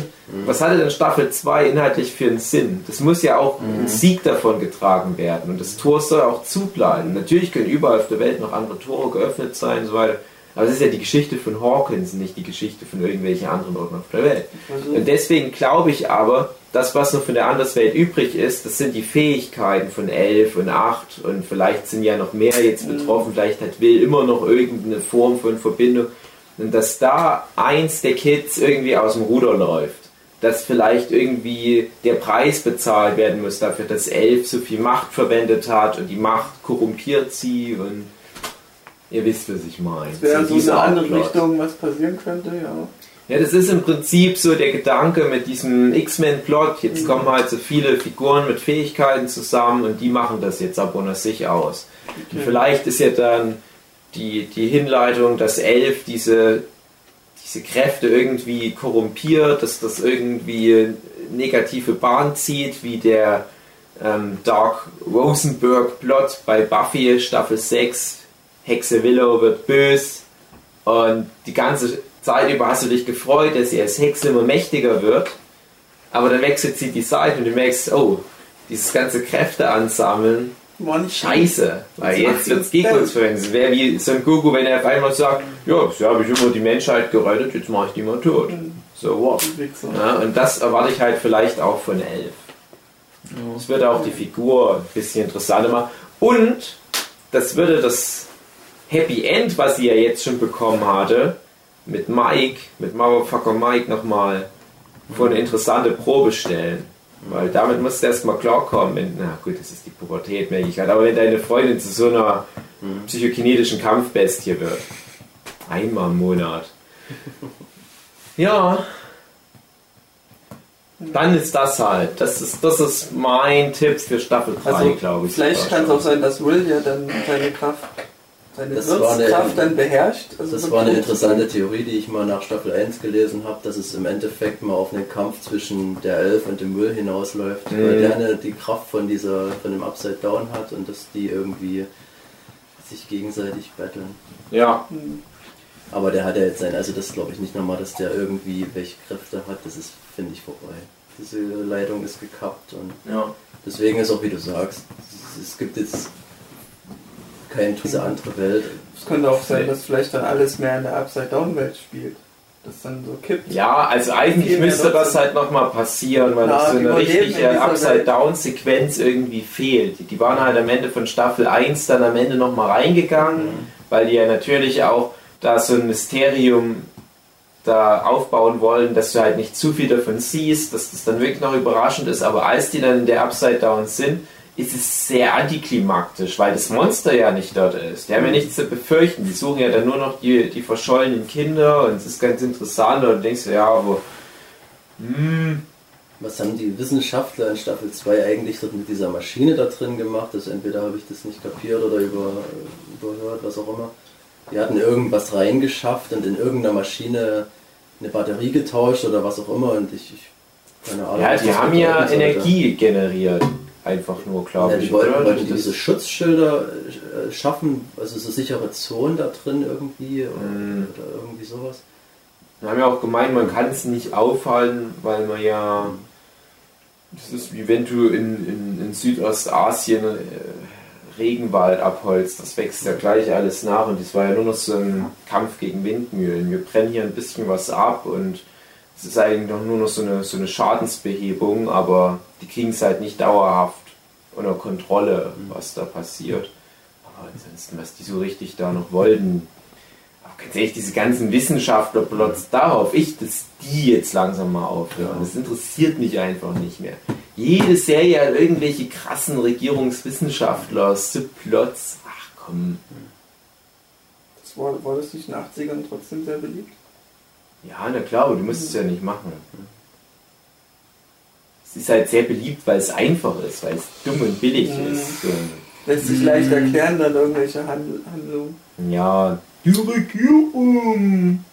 was hatte denn Staffel 2 inhaltlich für einen Sinn? Das muss ja auch ein Sieg davon getragen werden. Und das Tor soll auch zubleiben. Natürlich können überall auf der Welt noch andere Tore geöffnet sein und so weiter. Aber es ist ja die Geschichte von Hawkins, nicht die Geschichte von irgendwelchen anderen Orten auf der Welt. Also, Und deswegen glaube ich aber, das, was noch von der Anderswelt übrig ist, das sind die Fähigkeiten von 11 und 8 und vielleicht sind ja noch mehr jetzt betroffen, vielleicht hat Will immer noch irgendeine Form von Verbindung und dass da eins der Kids irgendwie aus dem Ruder läuft, dass vielleicht irgendwie der Preis bezahlt werden muss dafür, dass 11 so viel Macht verwendet hat und die Macht korrumpiert sie und ihr wisst, was ich meine. das wäre so dieser eine andere Plot. Richtung, was passieren könnte, ja. Ja, das ist im Prinzip so der Gedanke mit diesem X-Men-Plot. Jetzt kommen halt so viele Figuren mit Fähigkeiten zusammen und die machen das jetzt aber unter sich aus. Und vielleicht ist ja dann die, die Hinleitung, dass Elf diese, diese Kräfte irgendwie korrumpiert, dass das irgendwie negative Bahn zieht, wie der ähm, Dark Rosenberg-Plot bei Buffy Staffel 6. Hexe Willow wird bös und die ganze Zeit über hast du dich gefreut, dass sie als Hexe immer mächtiger wird. Aber dann wechselt sie die Seite und du merkst, oh, dieses ganze Kräfte ansammeln, scheiße. Weil jetzt wird es gegen geil. uns verwendet. Es wäre wie Son Goku, wenn er auf einmal sagt, ja, bisher habe ich immer die Menschheit gerettet, jetzt mache ich die mal tot. So what? Ja, und das erwarte ich halt vielleicht auch von Elf. Das würde auch die Figur ein bisschen interessanter machen. Und das würde das Happy End, was sie ja jetzt schon bekommen hatte, mit Mike, mit Motherfucker Mike nochmal vor eine interessante Probe stellen. Weil damit musst du erstmal klarkommen. Wenn, na gut, das ist die Pubertät, merke ich halt. Aber wenn deine Freundin zu so einer psychokinetischen Kampfbestie wird. Einmal im Monat. [LAUGHS] Ja. Dann ist das halt. Das ist, das ist mein Tipp für Staffel 3, Also, glaube ich. vielleicht kann es auch sein, dass Will ja dann seine Kraft, seine Das war eine- Wirtskraft dann beherrscht. Also Das war eine interessante Theorie, die ich mal nach Staffel 1 gelesen habe, dass es im Endeffekt mal auf einen Kampf zwischen der Elf und dem Will hinausläuft, weil Mhm. der eine die Kraft von dieser von dem Upside Down hat und dass die irgendwie sich gegenseitig battlen. Ja, Hm. Aber der hat ja jetzt sein, also das glaube ich nicht nochmal, dass der irgendwie welche Kräfte hat, das ist, finde ich, vorbei. Diese Leitung ist gekappt und ja. deswegen ist auch wie du sagst, es- es gibt jetzt keine diese andere Welt. Es könnte auch sein, dass vielleicht dann alles mehr in der Upside-Down-Welt spielt. Das dann so kippt. Ja, also eigentlich müsste das halt nochmal passieren, weil das so eine richtige Upside-Down-Sequenz irgendwie fehlt. Die, die waren halt am Ende von Staffel 1 dann am Ende nochmal reingegangen, weil die ja natürlich auch da so ein Mysterium da aufbauen wollen, dass du halt nicht zu viel davon siehst, dass das dann wirklich noch überraschend ist. Aber als die dann in der Upside Down sind, ist es sehr antiklimaktisch, weil das Monster ja nicht dort ist. Die haben ja nichts zu befürchten. Die suchen ja dann nur noch die, die verschollenen Kinder und es ist ganz interessant. Und du denkst, ja, aber hm, Was haben die Wissenschaftler in Staffel 2 eigentlich dort mit dieser Maschine da drin gemacht? Also entweder habe ich das nicht kapiert oder über, überhört, was auch immer. Die hatten irgendwas reingeschafft und in irgendeiner Maschine eine Batterie getauscht oder was auch immer und ich, ich keine Ahnung. ja, die haben ja. Energie generiert. Einfach nur, glaube Ja, ich. die wollten, wollten die diese Schutzschilder äh, schaffen, also so sichere Zonen da drin irgendwie oder, Mm. oder irgendwie sowas. Wir haben ja auch gemeint, man kann es nicht aufhalten, weil man ja. Das ist wie wenn du in, in, in Südostasien äh, Regenwald abholzt. Das wächst ja gleich alles nach und das war ja nur noch so ein Kampf gegen Windmühlen. Wir brennen hier ein bisschen was ab und es ist eigentlich noch nur noch so eine, so eine Schadensbehebung, aber die kriegen es halt nicht dauerhaft unter Kontrolle, was da passiert. Aber ansonsten, was die so richtig da noch wollten, aber ganz ehrlich, diese ganzen Wissenschaftler plotz darauf, ich, dass die jetzt langsam mal aufhören. Das interessiert mich einfach nicht mehr. Jede Serie hat irgendwelche krassen Regierungswissenschaftler, Subplots. Ach komm. Das war, war das nicht in den 80ern trotzdem sehr beliebt? Ja, na klar, aber du musst es ja nicht machen. Es ist halt sehr beliebt, weil es einfach ist, weil es dumm und billig Mhm. ist. Und Lässt sich leicht erklären, dann irgendwelche Handl Handlungen. ja, die Regierung,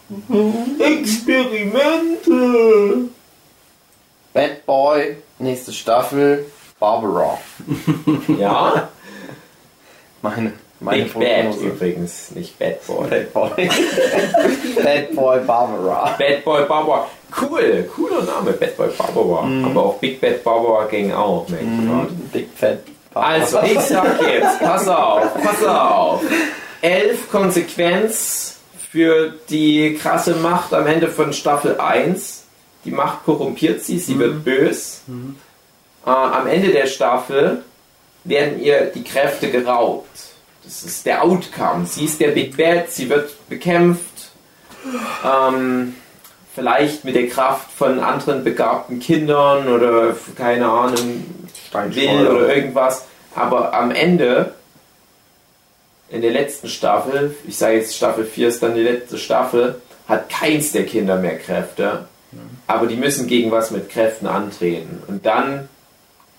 Experimente. Bad Boy, nächste Staffel, Barbara. Ja, Meine, meine Big Bad Prognose. übrigens, nicht Bad Boy. Bad Boy. [LAUGHS] Bad Boy Barbara. Bad Boy Barbara. Cool, cooler Name, Bad Boy Barbara. Aber auch Big Bad Barbara Gang auch, merke ich gerade. Big Fat Barbara. Also, ich sag jetzt, pass auf, pass auf. Elf Konsequenz für die krasse Macht am Ende von Staffel 1. Die Macht korrumpiert sie, sie wird bös. Äh, am Ende der Staffel werden ihr die Kräfte geraubt. Das ist der Outcome. Sie ist der Big Bad, sie wird bekämpft. Ähm, vielleicht mit der Kraft von anderen begabten Kindern oder keine Ahnung, will oder irgendwas. Aber am Ende, in der letzten Staffel, ich sage jetzt Staffel 4 ist dann die letzte Staffel, hat keins der Kinder mehr Kräfte. Aber die müssen gegen was mit Kräften antreten. Und dann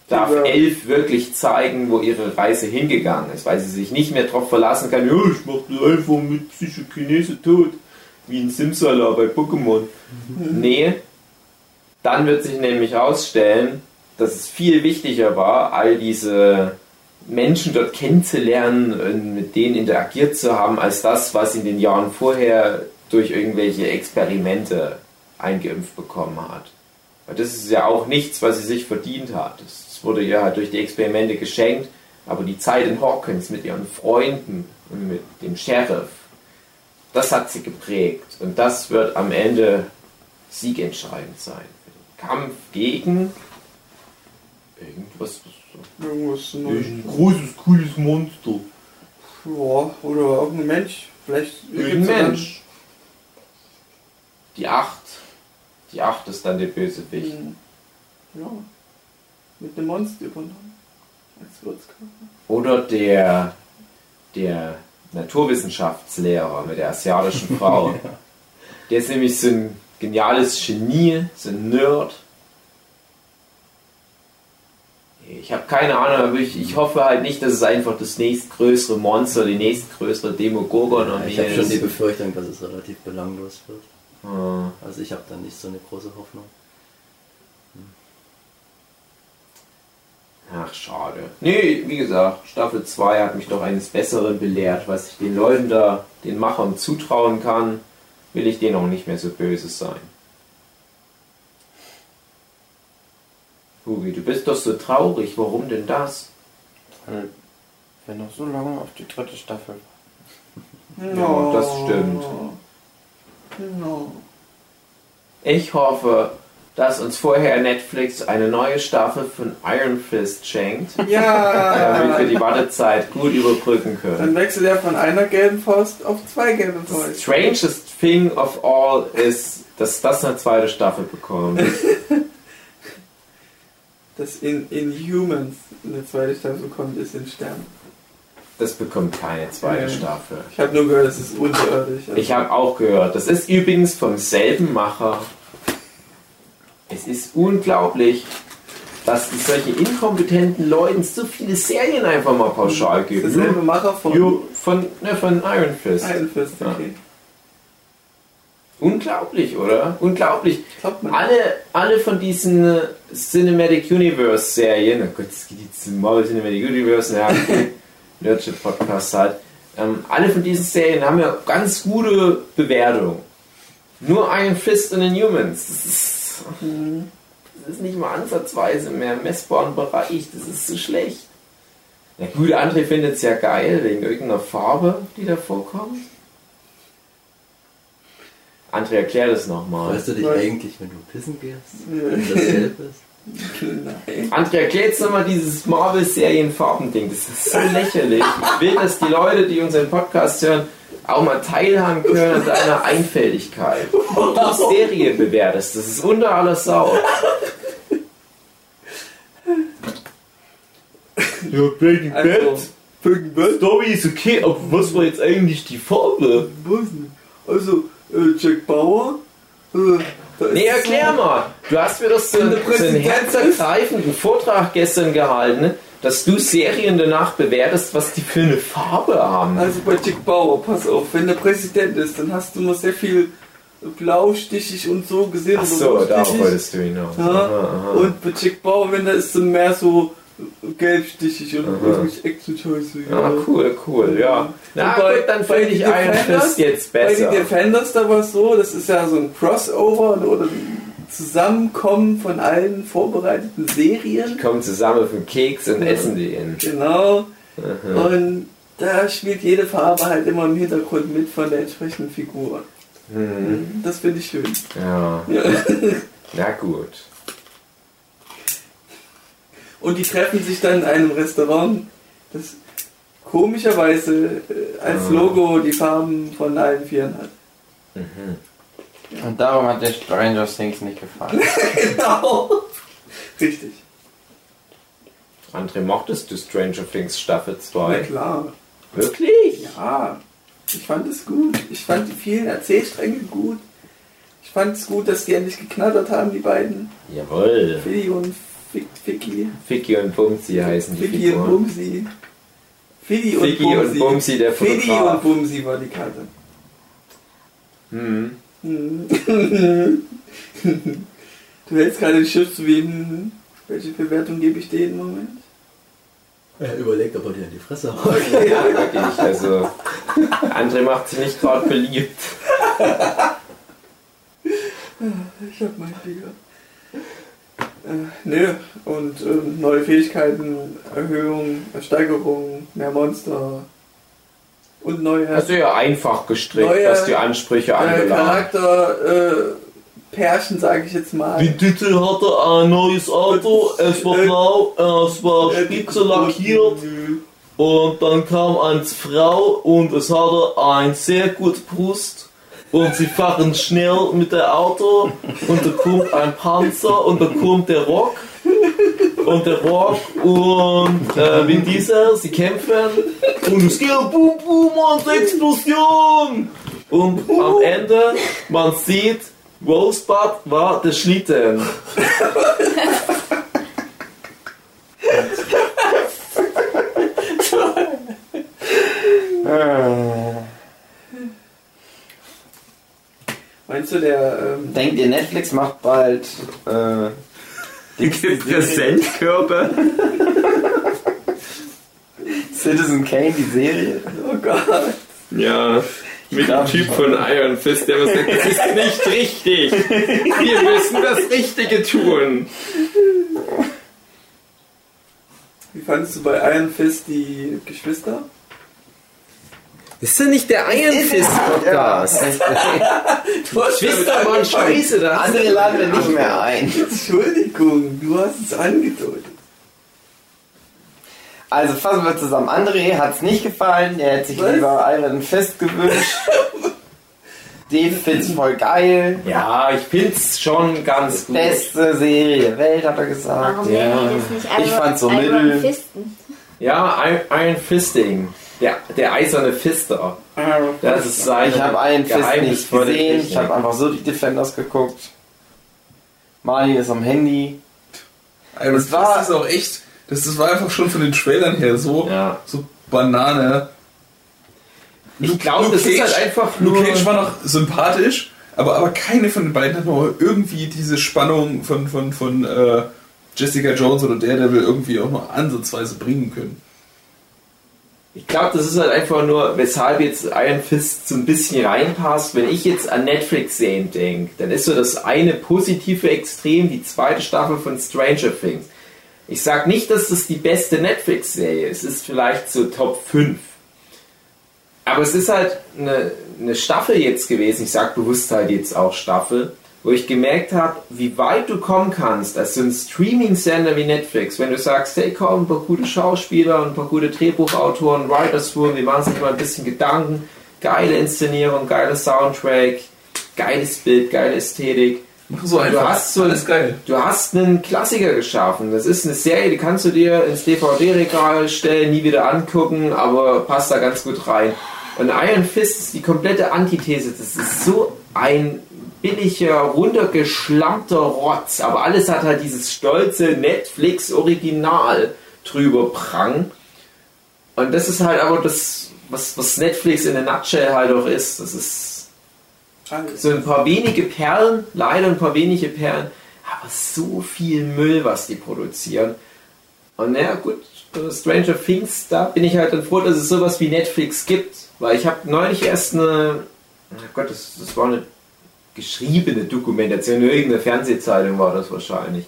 darf Ja. Elf wirklich zeigen, wo ihre Reise hingegangen ist, weil sie sich nicht mehr darauf verlassen kann, ja, ich mach das einfach mit Psychokinese tot, wie ein Simsala bei Pokémon. Nee, dann wird sich nämlich herausstellen, dass es viel wichtiger war, all diese Menschen dort kennenzulernen und mit denen interagiert zu haben, als das, was sie in den Jahren vorher durch irgendwelche Experimente eingeimpft bekommen hat. Das ist ja auch nichts, was sie sich verdient hat. Das wurde ihr halt durch die Experimente geschenkt, aber die Zeit in Hawkins mit ihren Freunden und mit dem Sheriff, das hat sie geprägt. Und das wird am Ende siegentscheidend sein. Für den Kampf gegen irgendwas. Irgendwas Neues. großes, cooles Monster. Ja, oder irgendein Mensch. Vielleicht Ein ja Mensch. Die Acht. Die Acht ist dann der Bösewicht. Dann, ja, mit einem Monster übernommen. Als Wirtskörper. Oder der, der Naturwissenschaftslehrer mit der asiatischen Frau. [LAUGHS] Der ist nämlich so ein geniales Genie, so ein Nerd. Ich habe keine Ahnung, aber ich, ich hoffe halt nicht, dass es einfach das nächstgrößere Monster, die nächstgrößere Demogorgon-Armee Ich habe schon die. Befürchtung, dass es relativ belanglos wird. Also ich habe da nicht so eine große Hoffnung. Ach, schade. Nee, wie gesagt, Staffel 2 hat mich doch eines Besseren belehrt. Was ich den Leuten da, den Machern zutrauen kann, will ich denen auch nicht mehr so böse sein. Hugi, du bist doch so traurig. Warum denn das? Weil wir noch so lange auf die dritte Staffel Ja, das stimmt. Genau. Ich hoffe, dass uns vorher Netflix eine neue Staffel von Iron Fist schenkt, [LAUGHS] damit wir Ja! die Wartezeit gut überbrücken können. Dann wechselt er von einer gelben Faust auf zwei gelbe Fäuste. strangest thing of all ist, dass das eine zweite Staffel bekommt. [LAUGHS] Dass in Inhumans eine zweite Staffel kommt, ist in Stern. Das bekommt keine zweite Ja. Staffel. Ich habe nur gehört, es ist unterirdisch. Ich habe auch gehört, das ist übrigens vom selben Macher. Es ist unglaublich, dass es solche inkompetenten Leuten so viele Serien einfach mal pauschal gibt. Derselbe Macher von Jo, von, ne, von Iron Fist. Iron Fist, Ja. okay. Unglaublich, oder? Unglaublich. Alle, alle von diesen äh, Cinematic Universe Serien, oh Gott, es geht jetzt zum Marvel Cinematic Universe, ja, [LAUGHS] Nerdship Podcast halt. Ähm, alle von diesen Serien haben ja ganz gute Bewertungen. Nur Iron Fist und Inhumans. Das ist, das ist nicht mal ansatzweise mehr im messbaren Bereich. Das ist so schlecht. Na gut, André findet es ja geil, wegen irgendeiner Farbe, die da vorkommt. André, erklär das nochmal. Weißt du dich Weiß- eigentlich, wenn du pissen gehst? Wenn das gelb ist? Nein. André, erklär jetzt nochmal dieses Marvel-Serien-Farben-Ding. Das ist so lächerlich. Ich will, dass die Leute, die unseren Podcast hören, auch mal teilhaben können an deiner Einfältigkeit. Und du Serie bewertest. Das ist unter aller Sau. Ja, Breaking Also, Breaking Bad? Story ist okay, aber was war jetzt eigentlich die Farbe? Weiß nicht. Also, äh, Jack Bauer. Äh, Nee, erklär mal. Du hast mir das so, einen herzergreifenden Vortrag gestern gehalten, dass du Serien danach bewertest, was die für eine Farbe haben. Also bei Jack Bauer, pass auf, wenn der Präsident ist, dann hast du immer sehr viel blaustichig und so gesehen. Ach so, darauf wolltest du hinaus. Ja. Aha, aha. Und bei Jack Bauer, wenn da ist so mehr so gelbstichig und Aha. wirklich Action-Scheiße. Ja, cool, cool, ja. Na Und bei- gut, dann finde ich Defenders- Fist jetzt Bei den besser. Defenders da war es so, das ist ja so ein Crossover oder ein Zusammenkommen von allen vorbereiteten Serien. Die kommen zusammen auf den Keks und essen den. Genau. Aha. Und da spielt jede Farbe halt immer im Hintergrund mit von der entsprechenden Figur. Hm. Das finde ich schön. Ja, Ja. na gut. Und die treffen sich dann in einem Restaurant, das komischerweise äh, als Ah. Logo die Farben von allen Vieren hat. Mhm. Und darum hat der Stranger Things nicht gefallen. [LAUGHS] Genau. Richtig. André, mochtest du Stranger Things Staffel Na 2? klar. Wirklich? Ja. Ich fand es gut. Ich fand die vielen Erzählstränge gut. Ich fand es gut, dass die endlich geknattert haben, die beiden. Jawohl. Fiddy und Ficky. Ficky und Bumsi heißen die Ficky und Figuren. Bumsi. Fiddy und Ficky und Bumsi. Bumsi, der Fiddy Fotograf. und Bumsi war die Karte. Hm. Hm. [LAUGHS] du hältst gerade den Schiff zu wem. Welche Bewertung gebe ich denen im Moment? Er überlegt, ob er dir in die Fresse haut. Ja, wirklich. Also, André macht sich nicht gerade beliebt. Ich hab mein Digga. Äh, nö, und ähm, neue Fähigkeiten, Erhöhung, Steigerung, mehr Monster und neue Hast du ja einfach gestrickt, Neue- was die Ansprüche äh, anbelangt. Charakter, äh, Pärchen, sage ich jetzt mal. Titel hatte ein neues Auto, es war Äh, blau, es war Äh, spitze lackiert und dann kam eine Frau und es hatte ein sehr gut Brust und sie fahren schnell mit dem Auto und da kommt ein Panzer und da kommt der Rock. Und der Rock und äh, Vin Diesel, sie kämpfen. Und es geht boom boom und Explosion. Und am Ende man sieht Rosebud war der Schlitten. [LAUGHS] Meinst du, der. Ähm, Denkt ihr, Netflix macht bald äh, [LAUGHS] die Präsentkörper. [LAUGHS] Citizen Kane, die Serie? oh Gott. Ja, mit dem Typ von Iron Fist, der was sagt, das ist nicht richtig. Wir müssen das Richtige tun. Wie fandest du bei Iron Fist die Geschwister? Das ist ja nicht der Iron Fist Podcast. [LAUGHS] Du hast Geschwister waren scheiße, da Andere laden wir nicht mehr ein. Entschuldigung, du hast es angedeutet. Also fassen wir zusammen. André hat es nicht gefallen, der hätte sich Was? lieber Iron Fist gewünscht. [LAUGHS] Dave find's voll geil. Ja, ich find's schon ganz gut. Beste Serie der Welt, hat er gesagt. Warum Ja. Ich fand's so Iron mittel. Fisten? Ja, Iron Fisting. Der, der eiserne Fister. Das ist sein Ich habe Iron Fist nicht gesehen. Ich habe einfach so die Defenders geguckt. Marlin ist am Handy. Iron Es Fist war- ist auch echt, das, das war einfach schon von den Trailern her so, Ja. so Banane. Ich glaube, das ist halt einfach Luke nur... Cage war noch sympathisch, Aber, aber keine von den beiden hat noch irgendwie diese Spannung von, von, von äh, Jessica Jones oder Daredevil irgendwie auch noch ansatzweise bringen können. Ich glaube, das ist halt einfach nur, weshalb jetzt Iron Fist so ein bisschen reinpasst. Wenn ich jetzt an Netflix-Serien denke, dann ist so das eine positive Extrem die zweite Staffel von Stranger Things. Ich sag nicht, dass das die beste Netflix-Serie ist. Es ist vielleicht so Top 5. Aber es ist halt eine, eine Staffel jetzt gewesen. Ich sag bewusst halt jetzt auch Staffel wo ich gemerkt habe, wie weit du kommen kannst als so ein Streaming-Sender wie Netflix, wenn du sagst, hey komm, ein paar gute Schauspieler und ein paar gute Drehbuchautoren, Writers Room, die machen sich mal ein bisschen Gedanken, geile Inszenierung, geiler Soundtrack, geiles Bild, geile Ästhetik. So einfach. Du hast so Alles geil. Du hast einen Klassiker geschaffen. Das ist eine Serie, die kannst du dir ins DVD-Regal stellen, nie wieder angucken, aber passt da ganz gut rein. Und Iron Fist ist die komplette Antithese. Das ist so ein billiger, runtergeschlammter Rotz, aber alles hat halt dieses stolze Netflix-Original drüber prang. Und das ist halt aber das, was, was Netflix in der Nutshell halt auch ist. Das ist so ein paar wenige Perlen, leider ein paar wenige Perlen, aber so viel Müll, was die produzieren. Und naja, gut, Stranger Things, da bin ich halt dann froh, dass es sowas wie Netflix gibt, weil ich habe neulich erst eine, oh Gott, das, das war eine geschriebene Dokumentation, in irgendeiner Fernsehzeitung war das wahrscheinlich.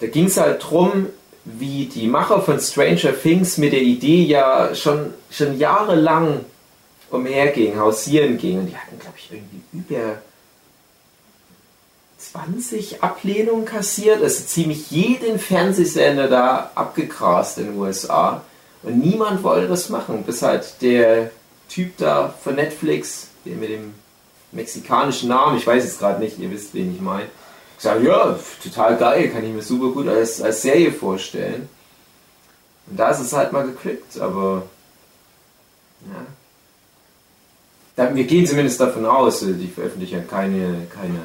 Da ging es halt drum, wie die Macher von Stranger Things mit der Idee ja schon, schon jahrelang umhergingen, hausieren gingen. Und die hatten, glaube ich, irgendwie über 20 Ablehnungen kassiert. Also ziemlich jeden Fernsehsender da abgegrast in den USA. Und niemand wollte das machen, bis halt der Typ da von Netflix, der mit dem mexikanischen Namen, ich weiß es gerade nicht, ihr wisst, wen ich meine. Ich sage, ja, total geil, kann ich mir super gut als, als Serie vorstellen. Und da ist es halt mal geklickt, aber ja. Da, wir gehen zumindest davon aus, äh, die veröffentlichen keine, keine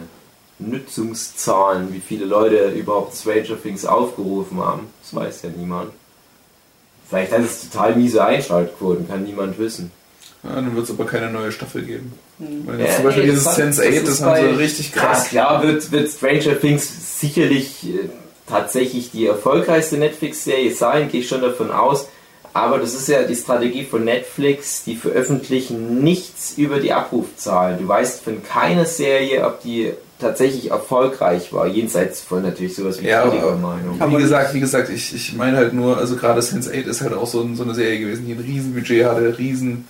Nutzungszahlen, wie viele Leute überhaupt Stranger Things aufgerufen haben. Das weiß ja niemand. Vielleicht hat es total miese Einschaltquoten, kann niemand wissen. Ja, dann wird es aber keine neue Staffel geben. Weil Ja, jetzt zum Beispiel nee, dieses das- Sense8, das das, ist haben sie richtig Ja, krass. klar wird, wird Stranger Things sicherlich äh, tatsächlich die erfolgreichste Netflix-Serie sein, gehe ich schon davon aus. Aber das ist ja die Strategie von Netflix, die veröffentlichen nichts über die Abrufzahlen. Du weißt von keiner Serie, ob die tatsächlich erfolgreich war, jenseits von natürlich sowas wie Ja, aber- Kritikermeinung. Kann Wie gesagt, wie gesagt, ich, ich meine halt nur, also gerade Sense8 ist halt auch so, so eine Serie gewesen, die ein Riesenbudget hatte, riesen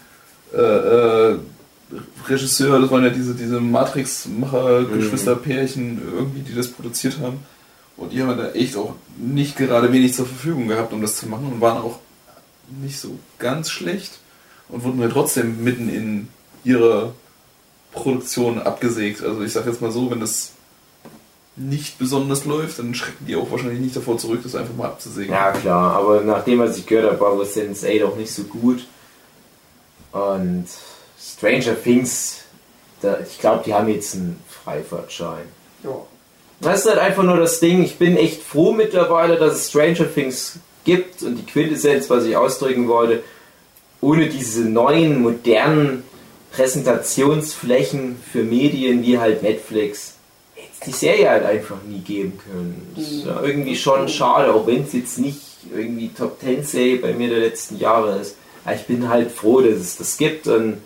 äh, äh, Regisseur, das waren ja diese, diese Matrix-Macher, Geschwisterpärchen irgendwie, die das produziert haben. Und die haben da echt auch nicht gerade wenig zur Verfügung gehabt, um das zu machen und waren auch nicht so ganz schlecht und wurden halt trotzdem mitten in ihrer Produktion abgesägt. Also ich sag jetzt mal so, wenn das nicht besonders läuft, dann schrecken die auch wahrscheinlich nicht davor zurück, das einfach mal abzusägen. Ja, klar, aber nachdem, was ich gehört habe, war wohl Sense 8 auch nicht so gut. Und Stranger Things, da, ich glaube, die haben jetzt einen Freifahrtschein. Ja. Das ist halt einfach nur das Ding. Ich bin echt froh mittlerweile, dass es Stranger Things gibt und die Quintessenz, was ich ausdrücken wollte, ohne diese neuen, modernen Präsentationsflächen für Medien wie halt Netflix, hätte es die Serie halt einfach nie geben können. Das ist ja irgendwie schon schade, auch wenn es jetzt nicht irgendwie Top 10 Serie bei mir der letzten Jahre ist. Ich bin halt froh, dass es das gibt und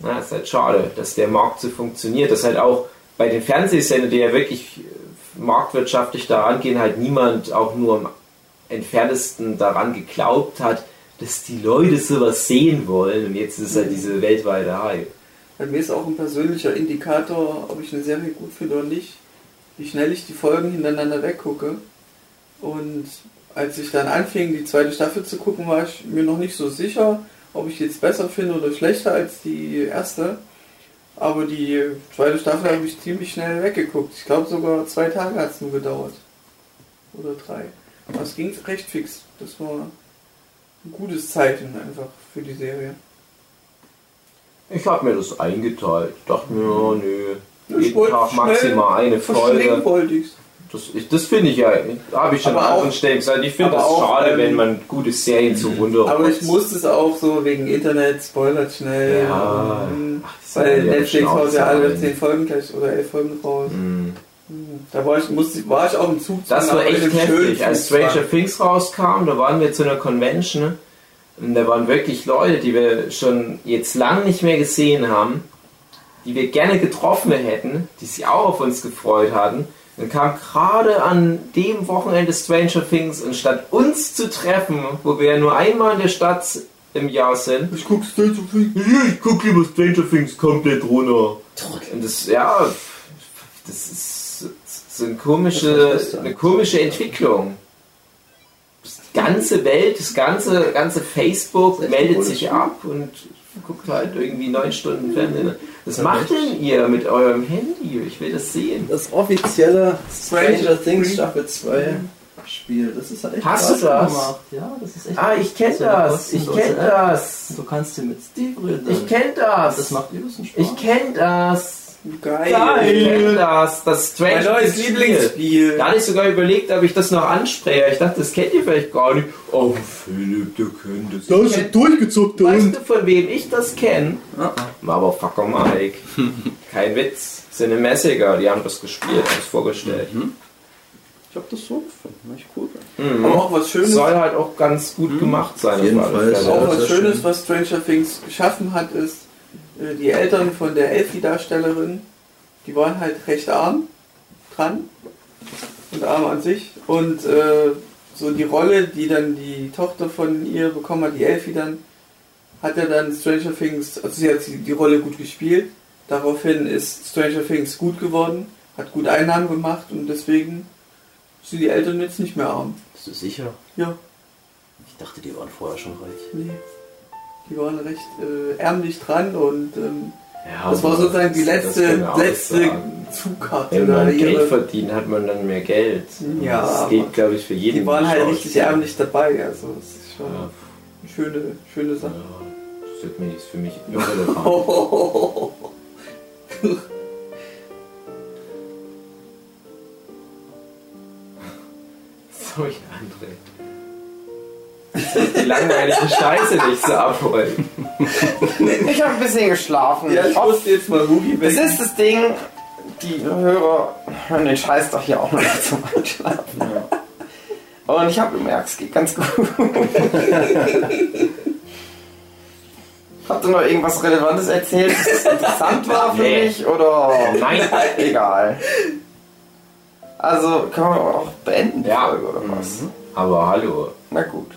na, ist halt schade, dass der Markt so funktioniert, dass halt auch bei den Fernsehsendern, die ja wirklich äh, marktwirtschaftlich daran gehen, halt niemand auch nur am entferntesten daran geglaubt hat, dass die Leute sowas sehen wollen und jetzt ist halt diese weltweite Hype. Bei mir ist auch ein persönlicher Indikator, ob ich eine Serie gut finde oder nicht, wie schnell ich die Folgen hintereinander weggucke. Und als ich dann anfing, die zweite Staffel zu gucken, war ich mir noch nicht so sicher, ob ich die jetzt besser finde oder schlechter als die erste. Aber die zweite Staffel habe ich ziemlich schnell weggeguckt. Ich glaube sogar zwei Tage hat es nur gedauert. Oder drei. Aber es ging recht fix. Das war ein gutes Zeichen einfach für die Serie. Ich habe mir das eingeteilt. Dachte mir, nö, Ich jeden Tag maximal eine Folge. wollte ich's. Das, das finde ich ja, habe ich schon Aber an anderen auch- Stellen gesagt. Ich finde das auch, schade, ähm, wenn man gute Serien zu runter. Aber ich musste es auch so wegen Internet, spoilert schnell. Ja. Mhm. Ach, Weil Netflix haut ja alle halten. 10 Folgen gleich oder 11 Folgen raus. Mhm. Da war ich, musste, war ich auch im Zug. Das war echt heftig. Als Stranger Things rauskam, da waren wir zu einer Convention und da waren wirklich Leute, die wir schon jetzt lang nicht mehr gesehen haben, die wir gerne getroffen hätten, die sich auch auf uns gefreut hatten. Dann kam gerade an dem Wochenende Stranger Things und statt uns zu treffen, wo wir ja nur einmal in der Stadt im Jahr sind, Ich guck Stranger Things. ich guck lieber Stranger Things komplett runter. Und das, ja, das ist so eine komische, eine komische Entwicklung. Die ganze Welt, das ganze, ganze Facebook meldet sich ab und guckt halt irgendwie neun Stunden Fernsehen. Was macht denn ihr mit eurem Handy? Ich will das sehen. Das offizielle Stranger Things Staffel 2 Spiel. Das ist halt echt Hast du krass das? gemacht. Ja, das ist echt Ah, ich kenne das. Ich kenne App. das. Du kannst hier mit Steve reden. Ich kenne das. Das macht übelsten Spaß. Ich kenne das. Geil. Ich kenne das. Das Mein Stranger neues Things Spiel. Lieblingsspiel. Da hatte ich sogar überlegt, ob ich das noch anspreche. Ich dachte, das kennt ihr vielleicht gar nicht. Oh, Philipp, der kennt das. Da ist ein durchgezuckter Weißt Hund. du, von wem ich das kenne? Ah, Motherfucker Mike. [LAUGHS] Kein Witz. Sind Messiger, die haben das gespielt, haben es vorgestellt. Ich hab das so gefunden. Echt cool. Mhm. Aber auch was Schönes. Soll halt auch ganz gut gemacht sein. Auf jeden auf alle Fall. Fälle. Auch was Schönes, schön. was Stranger Things geschaffen hat, ist, die Eltern von der Elfie-Darstellerin, die waren halt recht arm dran und arm an sich. Und äh, so die Rolle, die dann die Tochter von ihr bekommen hat, die Elfie dann, hat er dann Stranger Things, also sie hat die die Rolle gut gespielt. Daraufhin ist Stranger Things gut geworden, hat gut Einnahmen gemacht und deswegen sind die Eltern jetzt nicht mehr arm. Bist du sicher? Ja, Ich dachte, die waren vorher schon reich. nee. Die waren recht äh, ärmlich dran und ähm, Ja, das war sozusagen die letzte, letzte. Zugkarte. Wenn man Geld ihre, verdient, hat man dann mehr Geld. Ja, das geht, glaube ich, für jeden. die waren halt richtig Schauspieler. ärmlich dabei. Also das ist schon Ja, eine schöne, schöne ja, Sache. das ist mir- ist für mich irrelevant. [LAUGHS] [LAUGHS] Sorry, André. Die langweilige Scheiße nicht so abholen. [LAUGHS] Ich habe ein bisschen geschlafen. Ja, ich musste jetzt mal das weg. ist das Ding, die Hörer hören den Scheiß doch hier auch noch zum Einschlafen. Und ich habe gemerkt, es geht ganz gut. Habt ihr noch irgendwas Relevantes erzählt, das interessant war für Nee. mich? Oder Nein. egal. Also können wir auch beenden die Ja. Folge oder was? Aber hallo. Na gut,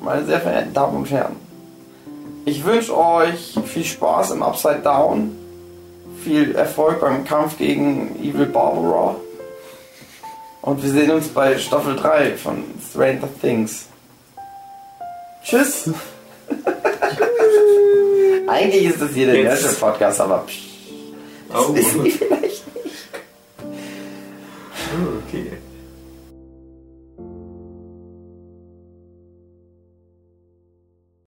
meine sehr verehrten Damen und Herren. Ich wünsche euch viel Spaß im Upside Down, viel Erfolg beim Kampf gegen Evil Barbara und wir sehen uns bei Staffel 3 von Stranger Things. Tschüss! [LAUGHS] Eigentlich ist das hier der erste Podcast, aber psch, das oh. ist vielleicht nicht. Oh, okay.